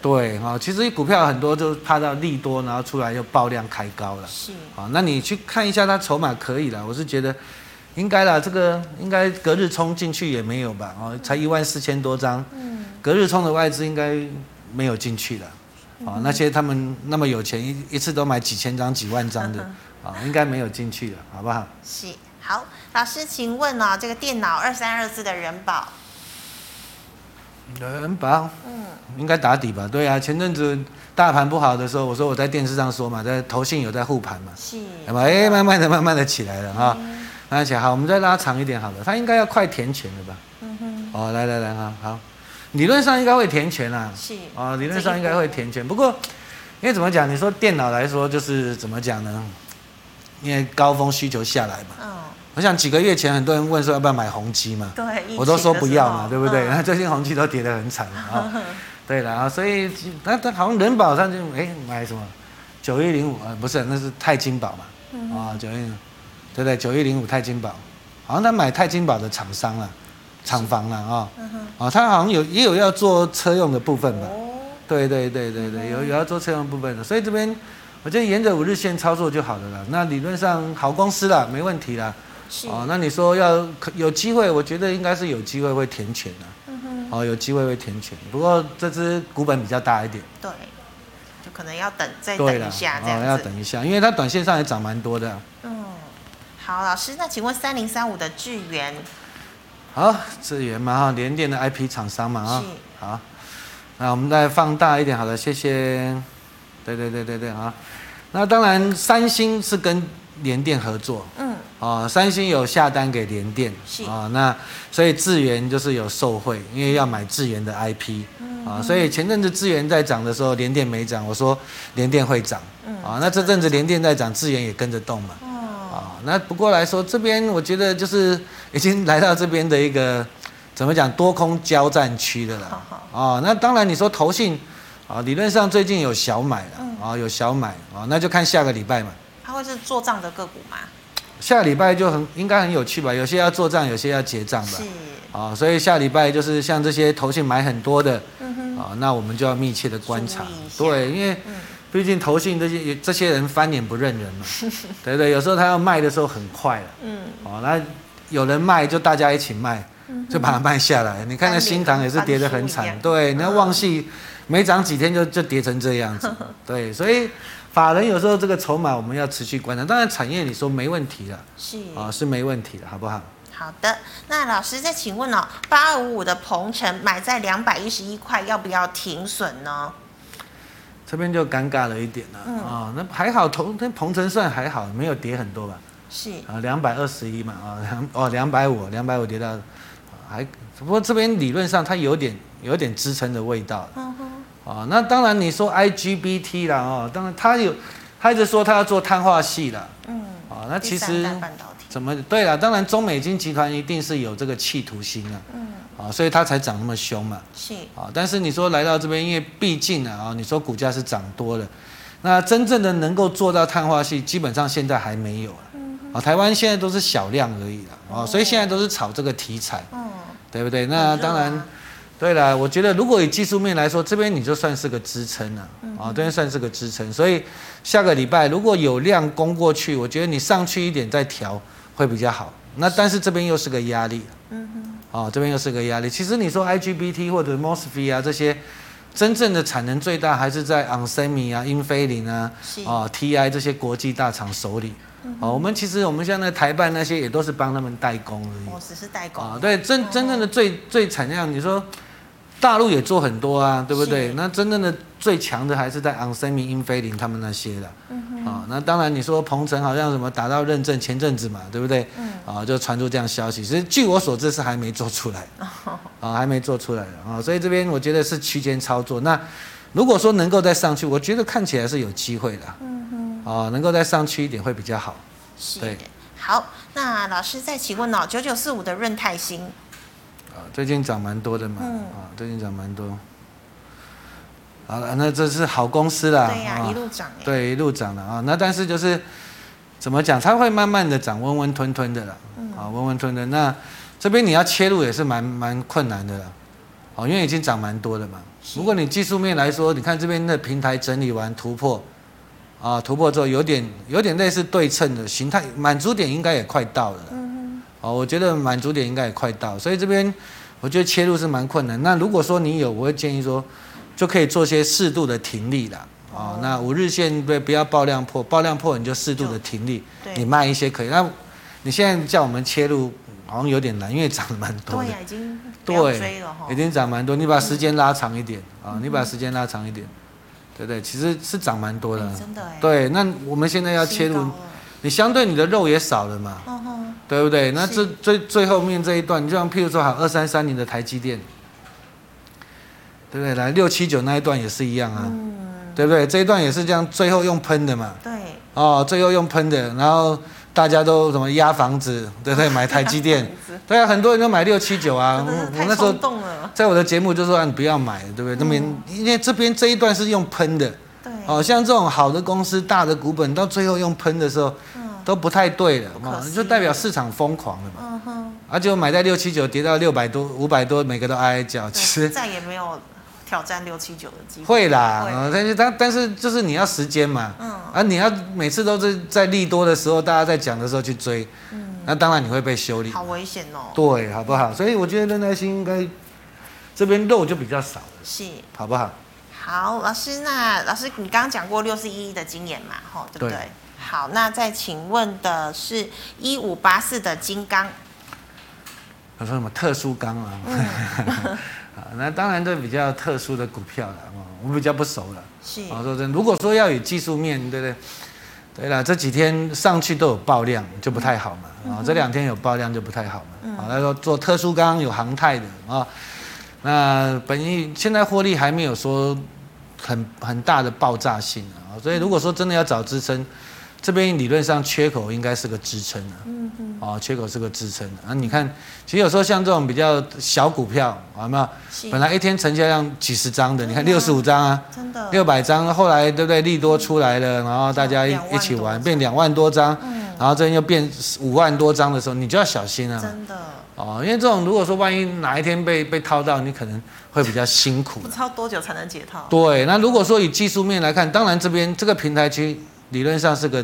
对哈，其实股票很多就怕到利多，然后出来又爆量开高了。是。啊，那你去看一下它筹码可以了，我是觉得应该啦，这个应该隔日冲进去也没有吧？哦，才一万四千多张。嗯。隔日冲的外资应该没有进去了。啊，那些他们那么有钱，一一次都买几千张、几万张的。啊，应该没有进去了，好不好？是，好，老师，请问呢、哦，这个电脑二三二四的人保，人保，嗯，应该打底吧？对啊，前阵子大盘不好的时候，我说我在电视上说嘛，在投信有在护盘嘛，是，那么哎，慢慢的、慢慢的起来了哈，而且、嗯、好，我们再拉长一点好了，它应该要快填权了吧？嗯哼，哦，来来来啊，好，理论上应该会填权啊，是，啊，理论上应该会填权，不过因为怎么讲？你说电脑来说，就是怎么讲呢？因为高峰需求下来嘛，嗯，我想几个月前很多人问说要不要买宏碁嘛，对，我都说不要嘛，对不对？那 最近宏碁都跌得很惨啊，对了啊，所以那他好像人保上就哎买什么？九一零五啊，不是，那是泰金宝嘛，啊九一零，对不对？九一零五泰金宝，好像他买泰金宝的厂商了，厂房了啊，啊，他好像有也有要做车用的部分吧，对对对对对，有有要做车用部分的，所以这边。我就沿着五日线操作就好了啦。那理论上好公司啦，没问题啦。是哦，那你说要有机会，我觉得应该是有机会会填权的。嗯哼。哦，有机会会填权，不过这只股本比较大一点。对，就可能要等再等一下这样子。哦，要等一下，因为它短线上也涨蛮多的。嗯，好，老师，那请问三零三五的智源？好，智源嘛哈，联电的 IP 厂商嘛啊。是。好，那我们再放大一点，好了，谢谢。对对对对对啊，那当然三星是跟联电合作，嗯，啊，三星有下单给联电，是。啊，那所以智源就是有受惠，因为要买智源的 IP，啊、啊，所以前阵子智源在涨的时候，联电没涨，我说联电会涨，啊，那这阵子联电在涨，智源也跟着动嘛，啊，那不过来说这边我觉得就是已经来到这边的一个怎么讲多空交战区的了，啊，那当然你说投信，啊，理论上最近有小买了，啊，有小买，啊，那就看下个礼拜嘛，它会是做账的个股吗？下个礼拜就很应该很有趣吧，有些要做账，有些要结账吧。是。啊，所以下礼拜就是像这些投信买很多的，啊，那我们就要密切的观察。对，因为毕竟投信这些这些人翻脸不认人嘛，对不对？有时候他要卖的时候很快了，嗯，哦，那有人卖就大家一起卖，就把它卖下来。你看那新塘也是跌得很惨，对，那旺矽没涨几天就就跌成这样子，对，所以。法人有时候这个筹码我们要持续观察，当然产业你说没问题了，是啊，是没问题的，好不好？好的，那老师再请问哦，八二五五的鹏程买在两百一十一块，要不要停损呢？这边就尴尬了一点了，嗯、啊，那还好，同那鹏程算还好，没有跌很多吧？是啊，两百二十一嘛，啊两哦两百五，两百五跌到还，不过这边理论上它有点有点支撑的味道。嗯啊，那当然你说 IGBT 啦，哦，当然他有，他一直说他要做碳化系啦，嗯，啊，那其实怎么对了？当然中美金集团一定是有这个企图心啊，嗯，啊，所以它才涨那么凶嘛，是，啊，但是你说来到这边，因为毕竟啊，你说股价是涨多了，那真正的能够做到碳化系，基本上现在还没有啊，啊，台湾现在都是小量而已了，啊，所以现在都是炒这个题材，嗯，对不对？那当然。对了，我觉得如果以技术面来说，这边你就算是个支撑了，啊，这边算是个支撑，所以下个礼拜如果有量攻过去，我觉得你上去一点再调会比较好。那但是这边又是个压力，嗯哼，哦，这边又是个压力。其实你说 IGBT 或者 MOSFET 啊这些，真正的产能最大还是在 onsemi 啊、英飞凌啊、啊 TI 这些国际大厂手里。哦，我们其实我们像那台办那些也都是帮他们代工而已。哦，只是代工。啊，对，真真正的最最产量，你说。大陆也做很多啊，对不对？那真正的最强的还是在 onsemi、英菲林他们那些的。啊，那当然你说鹏程好像什么达到认证，前阵子嘛，对不对？嗯。啊，就传出这样消息，其实据我所知是还没做出来。哦。啊，还没做出来的啊，所以这边我觉得是区间操作。那如果说能够再上去，我觉得看起来是有机会的。嗯哼。啊，能够再上去一点会比较好。是。对。好，那老师再请问哦，九九四五的润泰新。最近涨蛮多的嘛，嗯、啊，最近涨蛮多。好了，那这是好公司啦，对呀、啊，啊、一路涨，对，一路涨了啊。那但是就是怎么讲，它会慢慢的涨，温温吞吞的啦，嗯、啊，温温吞吞。那这边你要切入也是蛮蛮困难的啦，哦，因为已经涨蛮多的嘛。是如果你技术面来说，你看这边的平台整理完突破，啊，突破之后有点有点类似对称的形态，满足点应该也快到了。嗯哦，我觉得满足点应该也快到，所以这边我觉得切入是蛮困难。那如果说你有，我会建议说，就可以做些适度的停利啦。哦，那五日线不不要爆量破，爆量破你就适度的停利，你卖一些可以。那你现在叫我们切入，好像有点难，因为涨了蛮多的。对呀，已经对，已经涨蛮多。你把时间拉长一点啊，你把时间拉长一点，对不对？其实是涨蛮多的。真的。对，那我们现在要切入，你相对你的肉也少了嘛。对不对？那这最最后面这一段，你就像譬如说，好二三三零的台积电，对不对？来六七九那一段也是一样啊，嗯、对不对？这一段也是这样，最后用喷的嘛。对。哦，最后用喷的，然后大家都什么压房子，对不对？买台积电，对啊，很多人都买六七九啊。我那时候在我的节目就说，你不要买，对不对？那边、嗯、因为这边这一段是用喷的，对。哦，像这种好的公司、大的股本，到最后用喷的时候。都不太对了，嘛，就代表市场疯狂了嘛。嗯哼。而且我买在六七九，跌到六百多、五百多，每个都哀哀叫。其实再也没有挑战六七九的机会。会啦，但是但但是就是你要时间嘛。嗯。而你要每次都是在利多的时候，大家在讲的时候去追。嗯。那当然你会被修理。好危险哦。对，好不好？所以我觉得任耐心应该这边肉就比较少了。是。好不好？好，老师，那老师你刚刚讲过六四一一的经验嘛？吼，对不对？对好，那再请问的是一五八四的金刚，他说什么特殊钢啊？嗯、那当然这比较特殊的股票了，我比较不熟了。是，我说真，如果说要以技术面，对不对？对了，这几天上去都有爆量，就不太好嘛。啊、嗯，这两天有爆量就不太好嘛。啊、嗯，他说做特殊钢有航太的啊，那本意现在获利还没有说很很大的爆炸性啊，所以如果说真的要找支撑。这边理论上缺口应该是个支撑啊，嗯嗯，哦，缺口是个支撑啊。你看，其实有时候像这种比较小股票，有没有？本来一天成交量几十张的，你看六十五张啊，真的，六百张，后来对不对？利多出来了，然后大家一一起玩，变两万多张，然后这边又变五万多张的时候，你就要小心啊。真的。哦，因为这种如果说万一哪一天被被套到，你可能会比较辛苦。不操多久才能解套？对，那如果说以技术面来看，当然这边这个平台区。理论上是个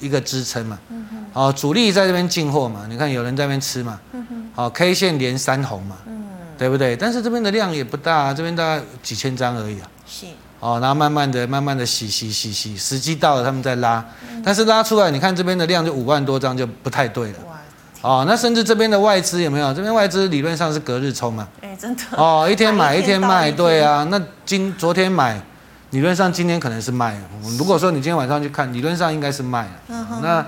一个支撑嘛，嗯哦，主力在这边进货嘛，你看有人在那边吃嘛，嗯好，K 线连三红嘛，嗯。对不对？但是这边的量也不大，这边大概几千张而已啊，是，哦，然后慢慢的、慢慢的洗洗洗洗，时机到了他们再拉，但是拉出来，你看这边的量就五万多张就不太对了，哦，那甚至这边的外资有没有？这边外资理论上是隔日冲嘛，哎，真的，哦，一天买一天卖，对啊，那今昨天买。理论上今天可能是卖，如果说你今天晚上去看，理论上应该是卖了，嗯、那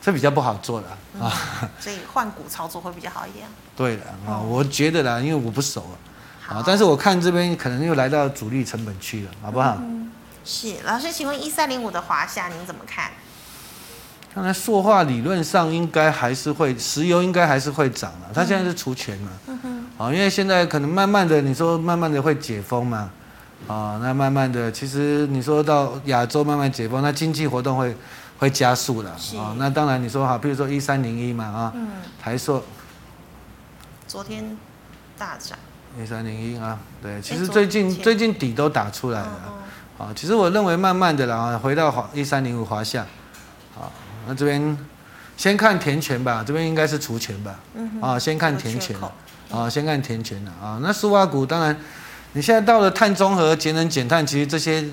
这比较不好做了啊、嗯。所以换股操作会比较好一点。对的啊，我觉得啦，因为我不熟啊，但是我看这边可能又来到主力成本区了，好不好？嗯、是老师，请问一三零五的华夏您怎么看？刚才塑化理论上应该还是会，石油应该还是会涨了，它现在是除权嘛，嗯哼，啊，因为现在可能慢慢的，你说慢慢的会解封嘛。啊、哦，那慢慢的，其实你说到亚洲慢慢解封，那经济活动会会加速了啊、哦。那当然你说好，比如说一三零一嘛啊，嗯、台塑，昨天大涨，一三零一啊，对，其实最近最近底都打出来了。啊。其实我认为慢慢的啦，回到华一三零五华夏，好，那这边先看填权吧，这边应该是除权吧，嗯啊，先看填权，啊，先看填权的啊。那苏化股当然。你现在到了碳中和、节能减碳，其实这些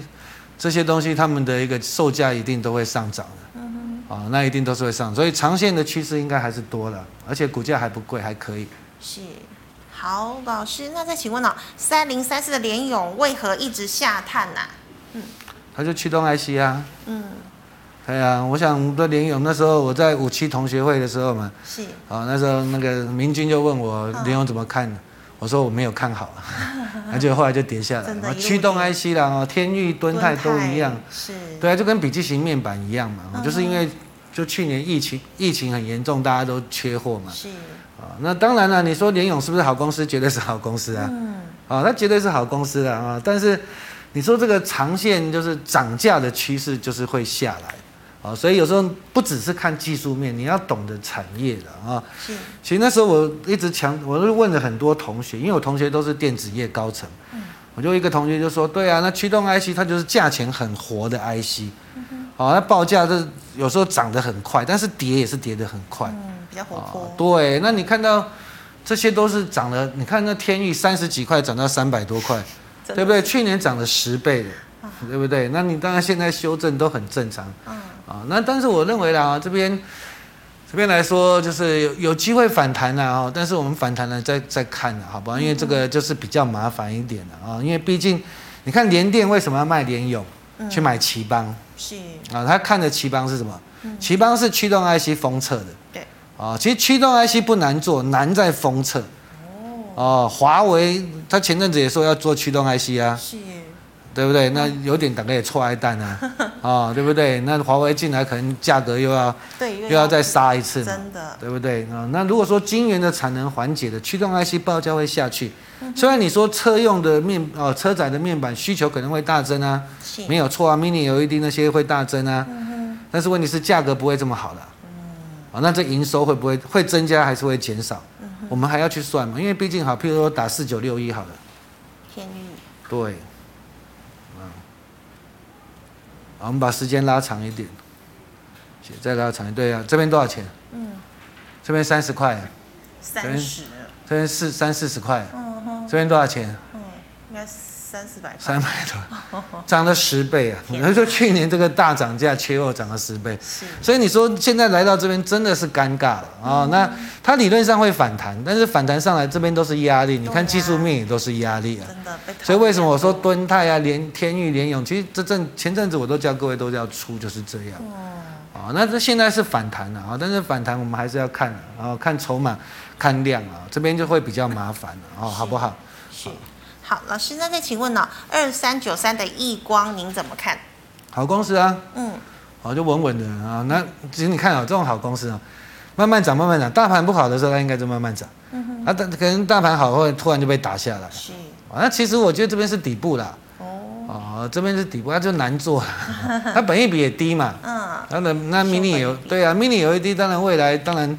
这些东西，他们的一个售价一定都会上涨的。嗯哼。啊，那一定都是会上，所以长线的趋势应该还是多了，而且股价还不贵，还可以。是。好，老师，那再请问哦，三零三四的联咏为何一直下探呐？嗯。它就驱动 IC 啊。嗯。对啊，我想我们的联咏那时候我在五七同学会的时候嘛。是。啊，那时候那个明君就问我联咏怎么看呢？我说我没有看好。那就后来就跌下来，驱动 IC 啦，哦，天域、敦泰都一样，是，对啊，就跟笔记型面板一样嘛，嗯、就是因为就去年疫情疫情很严重，大家都缺货嘛，是，啊，那当然了，你说联咏是不是好公司？绝对是好公司啊，嗯，啊，那绝对是好公司的啊，但是你说这个长线就是涨价的趋势就是会下来。啊，所以有时候不只是看技术面，你要懂得产业的啊。是。其实那时候我一直强，我就问了很多同学，因为我同学都是电子业高层。嗯。我就一个同学就说：“对啊，那驱动 IC 它就是价钱很活的 IC。嗯哼。好，那报价这有时候涨得很快，但是跌也是跌得很快。嗯，比较活泼。对，那你看到这些都是涨了，你看那天域三十几块涨到三百多块，对不对？去年涨了十倍的，对不对？那你当然现在修正都很正常。嗯。啊，那但是我认为啦，这边这边来说就是有有机会反弹啦啊，但是我们反弹了再再看了，好不好？因为这个就是比较麻烦一点的啊，因为毕竟你看联电为什么要卖联咏，去买奇邦？是啊，他看的奇邦是什么？奇邦是驱动 IC 封测的。对啊，其实驱动 IC 不难做，难在封测。哦，华为他前阵子也说要做驱动 IC 啊。是。对不对？那有点大概也错爱蛋啊，啊、哦，对不对？那华为进来可能价格又要，对，又要再杀一次，真的，对不对？啊，那如果说晶圆的产能缓解的驱动 IC 报价会下去，虽然你说车用的面哦，车载的面板需求可能会大增啊，没有错啊，Mini LED 那些会大增啊，但是问题是价格不会这么好的，啊，那这营收会不会会增加还是会减少？我们还要去算嘛，因为毕竟好，譬如说打四九六一好了，天钰，对。我们把时间拉长一点，再拉长一点，对啊，这边多少钱？嗯，这边三十块，三十，这边四三四十块，嗯哼，这边多少钱？嗯，应该三四百块，三百多，涨了十倍啊！你说去年这个大涨价，缺货涨了十倍，所以你说现在来到这边真的是尴尬了。啊！那它理论上会反弹，但是反弹上来这边都是压力，你看技术面也都是压力啊。真的，所以为什么我说敦泰啊、连天域、联咏，其实这阵前阵子我都叫各位都要出，就是这样。哦，那这现在是反弹了啊，但是反弹我们还是要看啊，看筹码、看量啊，这边就会比较麻烦了啊，好不好？是，好，老师，那再请问呢，二三九三的亿光您怎么看？好公司啊，嗯，好就稳稳的啊。那其实你看啊，这种好公司啊，慢慢涨，慢慢涨。大盘不好的时候，它应该就慢慢涨。嗯哼。啊，但可能大盘好，会突然就被打下来。是。啊，那其实我觉得这边是底部啦。哦，这边是底部，它就难做，它本益比也低嘛。嗯。那那 mini 有对啊，mini 有一低当然未来当然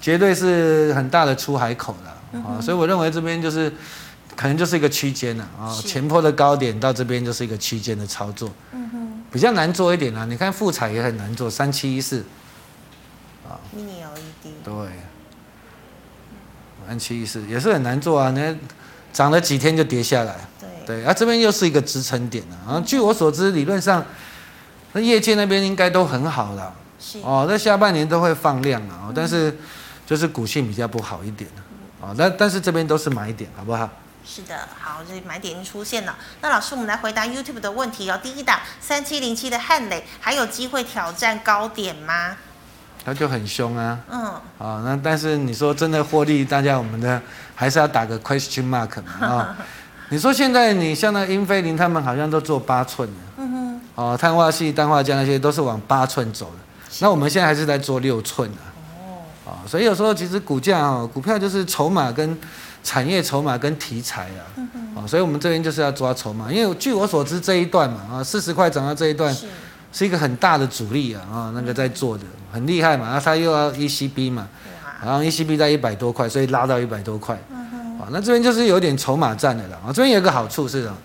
绝对是很大的出海口了啊、嗯，所以我认为这边就是可能就是一个区间了啊，前坡的高点到这边就是一个区间的操作。嗯哼。比较难做一点啊，你看富彩也很难做，三七一四。啊。mini LED。对。三七一四也是很难做啊，那涨了几天就跌下来。对，啊，这边又是一个支撑点了啊。据我所知，理论上，那业界那边应该都很好了。是哦，在下半年都会放量啊，但是就是股性比较不好一点啊。那但是这边都是买点，好不好？是的，好，这买点已经出现了。那老师，我们来回答 YouTube 的问题哦。第一档三七零七的汉磊还有机会挑战高点吗？他就很凶啊。嗯。啊，那但是你说真的获利，大家我们的还是要打个 question mark 嘛 啊。你说现在你像那英菲林他们好像都做八寸的，嗯哼，哦，碳化系、氮化镓那些都是往八寸走的，那我们现在还是在做六寸的，哦，啊，所以有时候其实股价啊，股票就是筹码跟产业筹码跟题材啊，啊，所以我们这边就是要抓筹码，因为据我所知这一段嘛，啊，四十块涨到这一段，是一个很大的主力啊，啊，那个在做的很厉害嘛，然啊，他又要 ECB 嘛，然后 ECB 在一百多块，所以拉到一百多块。啊那这边就是有点筹码战的了啊！这边有个好处是什么？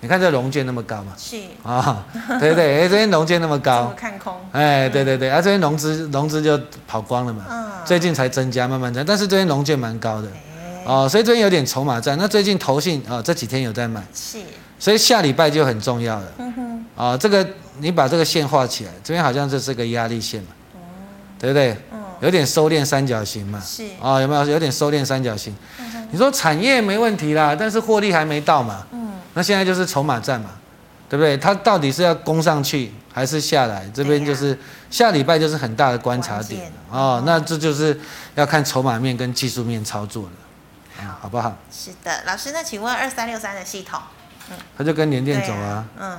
你看这融券那么高嘛？是啊，对对，哎，这边融券那么高，看空。哎，对对对，啊，这边融资融资就跑光了嘛。嗯。最近才增加，慢慢增，但是这边融券蛮高的。哦，所以最近有点筹码战。那最近投信啊，这几天有在买。是。所以下礼拜就很重要了。嗯哼。啊，这个你把这个线画起来，这边好像就是个压力线嘛。哦。对不对？嗯。有点收敛三角形嘛。是。啊，有没有有点收敛三角形？你说产业没问题啦，但是获利还没到嘛？嗯，那现在就是筹码战嘛，对不对？它到底是要攻上去还是下来？这边就是下礼拜就是很大的观察点哦。那这就是要看筹码面跟技术面操作的，啊，好。不好？是的，老师，那请问二三六三的系统，嗯，它就跟联电走啊，嗯，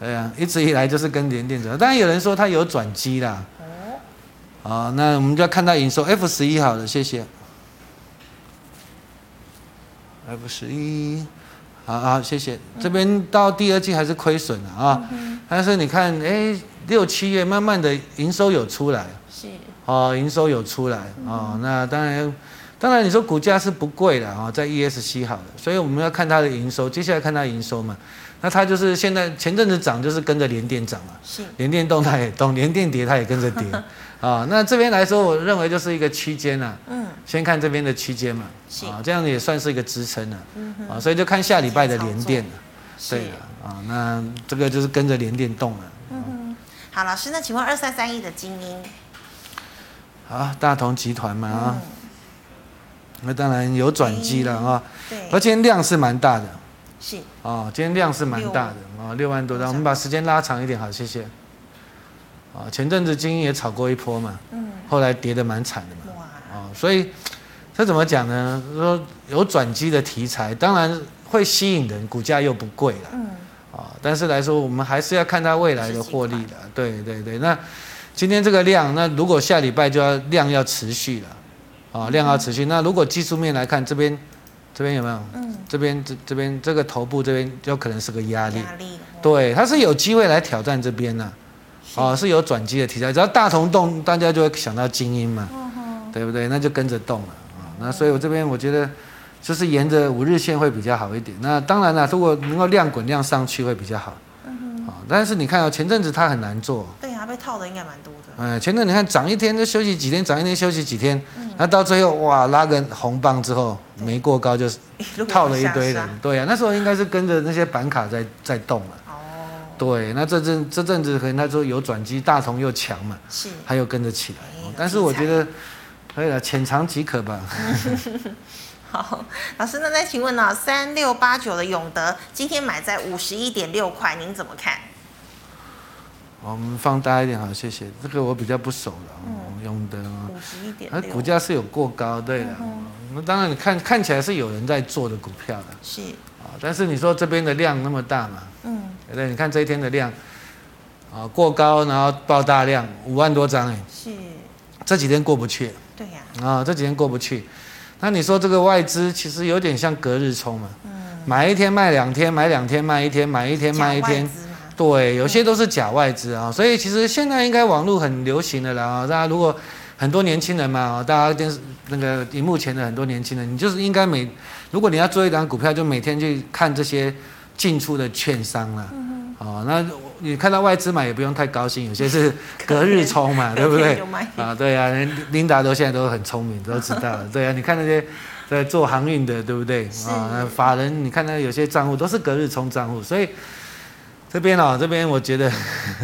对啊，一直以来就是跟联电走。当然有人说它有转机啦，哦，啊，那我们就要看到营收 F 十一好了，谢谢。F 十一，好好谢谢。这边到第二季还是亏损了啊，但是你看，哎，六七月慢慢的营收有出来，是，哦，营收有出来，哦，那当然，当然你说股价是不贵的啊，在 ESC 好的，所以我们要看它的营收，接下来看它营收嘛。那它就是现在前阵子涨，就是跟着联电涨嘛，是，联电动它也动，联电跌它也跟着跌，啊，那这边来说，我认为就是一个区间呐，嗯，先看这边的区间嘛，啊，这样也算是一个支撑了，啊，所以就看下礼拜的联电了，对了，啊，那这个就是跟着联电动了，嗯哼，好，老师，那请问二三三一的精英，好，大同集团嘛啊，那当然有转机了啊，对，而且量是蛮大的。是哦，今天量是蛮大的啊，六万多张。我们把时间拉长一点，好，谢谢。啊，前阵子精英也炒过一波嘛，嗯，后来跌得蛮惨的嘛，哇，啊，所以这怎么讲呢？说有转机的题材，当然会吸引人，股价又不贵了，嗯，啊，但是来说，我们还是要看它未来的获利的，对对对。那今天这个量，那如果下礼拜就要量要持续了，啊，量要持续。那如果技术面来看，这边。这边有没有？嗯，这边这这边这个头部这边有可能是个压力，压力，对，它是有机会来挑战这边的，哦，是有转机的题材。只要大同动，大家就会想到精英嘛，对不对？那就跟着动了啊。那所以我这边我觉得就是沿着五日线会比较好一点。那当然了，如果能够量滚量上去会比较好。嗯哼。但是你看哦，前阵子它很难做。被套的应该蛮多的。哎，前阵你看涨一天就休息几天，涨一天休息几天，那、嗯、到最后哇拉个红棒之后没过高就套了一堆人，对呀、啊，那时候应该是跟着那些板卡在在动了。哦。对，那这阵这阵子可能他说有转机，大同又强嘛，是，他又跟着起来。但是我觉得可以了，浅尝即可吧。好，老师，那再请问呢？三六八九的永德今天买在五十一点六块，您怎么看？我们放大一点好，谢谢。这个我比较不熟了。嗯，用的。五十一点六。它股价是有过高，对的。那当然你看看起来是有人在做的股票的，是啊，但是你说这边的量那么大嘛，嗯，对？你看这一天的量，啊，过高然后爆大量五万多张哎，是，这几天过不去，对呀，啊，这几天过不去，那你说这个外资其实有点像隔日冲嘛，嗯，买一天卖两天，买两天卖一天，买一天卖一天。对，有些都是假外资啊，所以其实现在应该网络很流行的啦啊，大家如果很多年轻人嘛啊，大家电视那个荧幕前的很多年轻人，你就是应该每如果你要做一档股票，就每天去看这些进出的券商啦。嗯哼。啊，那你看到外资买也不用太高兴，有些是隔日 冲嘛，对不对？啊，对啊，琳达都现在都很聪明，都知道了。对啊，你看那些在做航运的，对不对？啊，法人你看那有些账户都是隔日冲账户，所以。这边哦，这边我觉得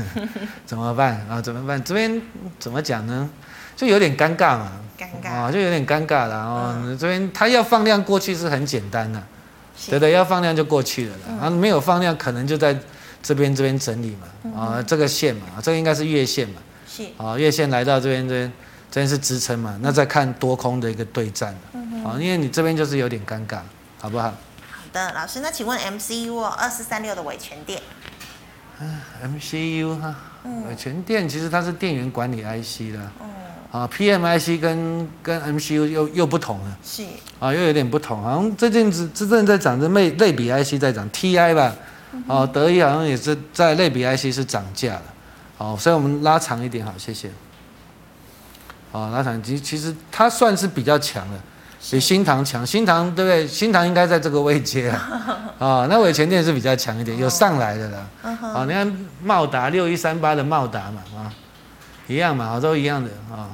怎么办啊？怎么办？这边怎么讲呢？就有点尴尬嘛，尴尬啊，就有点尴尬了哦。嗯、这边他要放量过去是很简单的，是对对，要放量就过去了啦。然后、嗯、没有放量，可能就在这边这边整理嘛。嗯、啊，这个线嘛，这个应该是月线嘛。是啊，月线来到这边这边这边是支撑嘛，那再看多空的一个对战。啊，因为你这边就是有点尴尬，好不好？好的，老师，那请问 MCU 二四三六的伟诠电。MCU 哈，伟诠电其实它是电源管理 IC 的，啊，PMIC 跟跟 MCU 又又不同了，是。啊，又有点不同，好像这阵子真正在涨，的类类比 IC 在涨，TI 吧，哦，德意好像也是在类比 IC 是涨价了，好，所以我们拉长一点，好，谢谢，好，拉长，其其实它算是比较强的。比新唐强，新唐对不对？新唐应该在这个位阶啊，啊，那伟诠电是比较强一点，有上来的啦。啊，你看茂达六一三八的茂达嘛，啊，一样嘛，都一样的啊，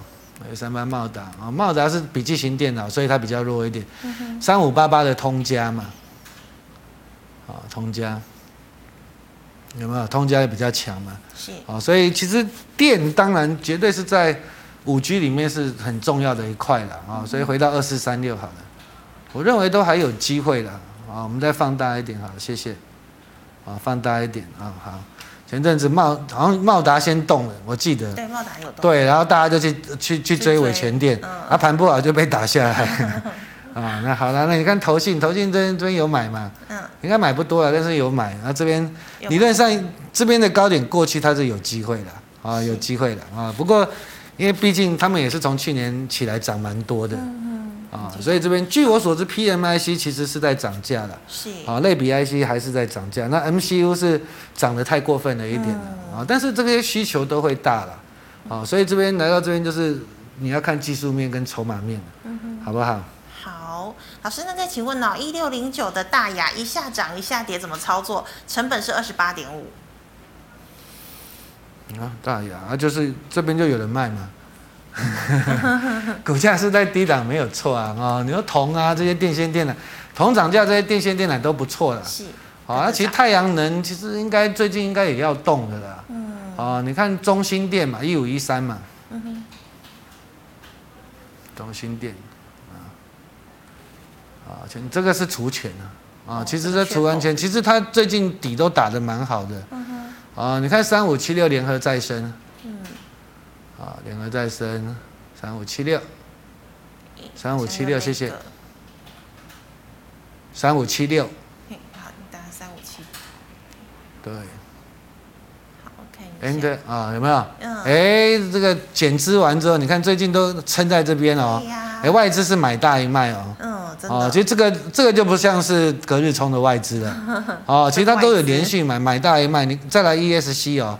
六一三八茂达啊，茂达是笔记型电脑，所以它比较弱一点。三五八八的通家嘛，啊，通家有没有？通家也比较强嘛，是啊，所以其实电当然绝对是在。五 G 里面是很重要的一块了啊，所以回到二四三六好了，我认为都还有机会的啊，我们再放大一点好了，谢谢，啊，放大一点啊，好，前阵子茂好像茂达先动了，我记得，对，茂达有动，对，然后大家就去去去追尾前店，嗯、啊，盘不好就被打下来，啊，那好了，那你看投信，投信这边这边有买嘛？嗯，应该买不多了，但是有买，然后这边理论上这边的高点过去它是有机会的啊，有机会的啊，不过。因为毕竟他们也是从去年起来涨蛮多的，啊，所以这边据我所知，PMIC 其实是在涨价的，是啊，类比 IC 还是在涨价，那 MCU 是涨得太过分了一点了啊，但是这些需求都会大了，啊，所以这边来到这边就是你要看技术面跟筹码面，好不好？好，老师，那再请问哦，一六零九的大亚一下涨一下跌怎么操作？成本是二十八点五。啊，大雅啊，就是这边就有人卖嘛，股价是在低档没有错啊，啊，你说铜啊这些电线电缆，铜涨价这些电线电缆都不错的，是，啊，其实太阳能其实应该最近应该也要动的啦，嗯，啊，你看中兴电嘛，一五一三嘛，嗯哼，中兴电，啊，啊，全这个是除权啊，啊，其实这除完权，其实它最近底都打得蛮好的。啊，你看三五七六联合再生，嗯，啊，联合再生三五七六，三五七六，谢谢，三五七六，好，你打三五七，对，好，OK，Enter 啊，有没有？嗯，哎，这个减资完之后，你看最近都撑在这边哦，哎，外资是买大一卖哦，嗯。哦，其实这个这个就不像是隔日冲的外资了，哦，其实它都有连续买，买大一卖，你再来 ESC 哦，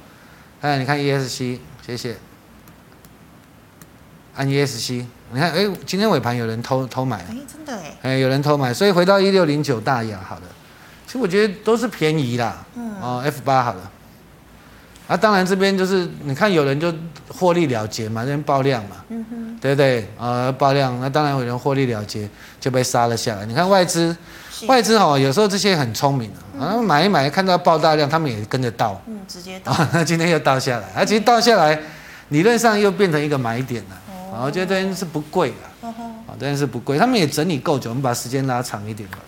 哎，你看 ESC，谢谢，按 ESC，你看，哎，今天尾盘有人偷偷买，哎，真的哎，哎，有人偷买，所以回到一六零九大雅，好了，其实我觉得都是便宜啦，嗯，哦，F 八好了。啊、当然，这边就是你看，有人就获利了结嘛，这边爆量嘛，嗯、哼对不对？呃，爆量，那当然有人获利了结就被杀了下来。你看外资，外资哦，有时候这些很聪明啊，买一买，看到爆大量，他们也跟着倒，嗯，直接倒。那今天又倒下来，而、啊、其实倒下来，理论上又变成一个买点了。哦，我觉得这边是不贵的，哦这边是不贵，他们也整理够久，我们把时间拉长一点吧。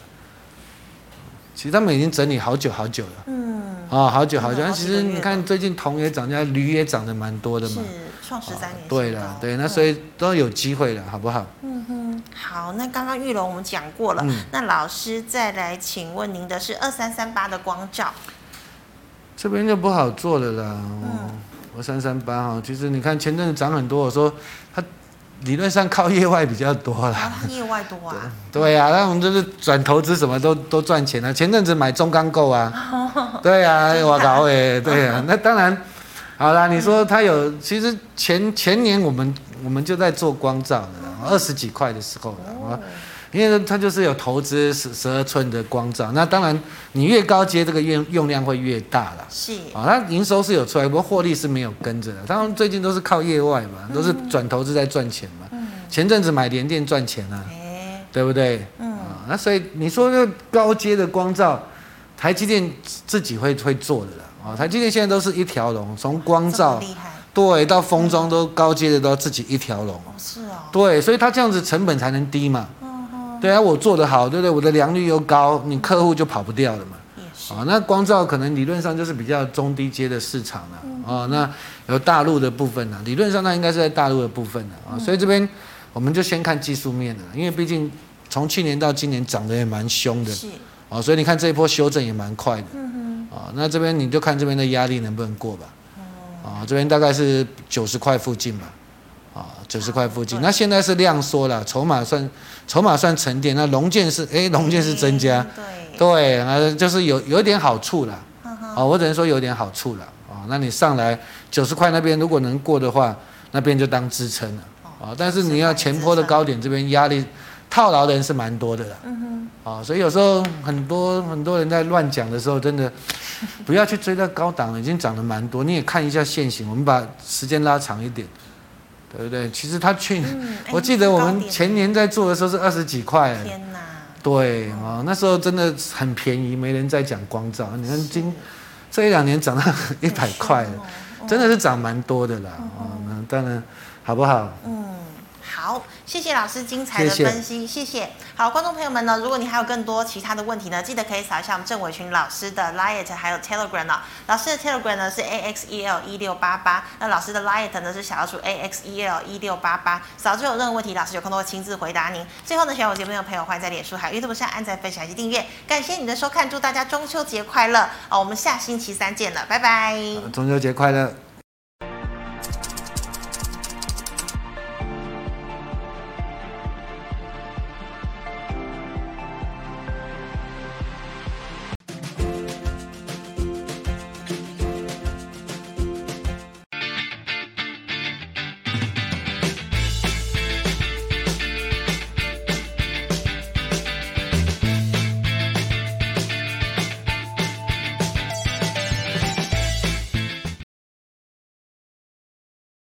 其实他们已经整理好久好久了。嗯。啊，好久好久。那其实你看，最近铜也涨价，铝也涨得蛮多的嘛。是创十三年。对了，对，那所以都有机会了，好不好？嗯哼。好，那刚刚玉龙我们讲过了，嗯、那老师再来请问您的是二三三八的光照，这边就不好做了啦。嗯，二三三八哈，其实你看前阵子涨很多，我说它理论上靠业外比较多啦。业外多啊？对呀、啊，那我们就是转投资什么都都赚钱了。前阵子买中钢构啊，对呀、啊，我搞诶，对呀、啊，那当然。好啦，你说它有，其实前前年我们我们就在做光照的，二十几块的时候了，因为它就是有投资十十二寸的光照，那当然你越高阶这个用用量会越大了，是啊，它营收是有出来，不过获利是没有跟着的，他们最近都是靠业外嘛，都是转投资在赚钱嘛，前阵子买联电赚钱啊，对不对？嗯，啊，那所以你说这高阶的光照，台积电自己会会做的啦。啊，台积电现在都是一条龙，从光照对到封装都高阶的都要自己一条龙。是哦。对，所以它这样子成本才能低嘛。对啊，我做得好，对不对？我的良率又高，你客户就跑不掉了嘛。啊，那光照可能理论上就是比较中低阶的市场了。啊，那有大陆的部分呢，理论上那应该是在大陆的部分了啊。所以这边我们就先看技术面的，因为毕竟从去年到今年涨得也蛮凶的。是。啊，所以你看这一波修正也蛮快的。啊，那这边你就看这边的压力能不能过吧。啊，这边大概是九十块附近吧。啊，九十块附近。那现在是量缩了，筹码算筹码算沉淀。那龙剑是哎，龙剑是增加。对。对，啊，就是有有一点好处了。啊，我只能说有点好处了。啊，那你上来九十块那边如果能过的话，那边就当支撑了。啊，但是你要前坡的高点这边压力。套牢的人是蛮多的啦，嗯哼，啊，所以有时候很多很多人在乱讲的时候，真的 不要去追到高档了，已经涨得蛮多。你也看一下线型，我们把时间拉长一点，对不对？其实他去，嗯、我记得我们前年在做的时候是二十几块，天哪，对啊，那时候真的很便宜，没人在讲光照。你看今这一两年涨到一百块了，真的是涨蛮多的啦，哦，那当然好不好？嗯。好，谢谢老师精彩的分析，谢谢。好，观众朋友们呢，如果你还有更多其他的问题呢，记得可以扫一下我们郑伟群老师的 LIET，还有 Telegram 哦。老师的 Telegram 呢是 AXEL 一六八八，那老师的 LIET 呢是小老鼠 AXEL 一六八八。扫之后有任何问题，老师有空都会亲自回答您。最后呢，喜欢我节目的朋友，欢迎在脸书还有 YouTube 上按赞、分享以及订阅。感谢你的收看，祝大家中秋节快乐哦！我们下星期三见了，拜拜。中秋节快乐。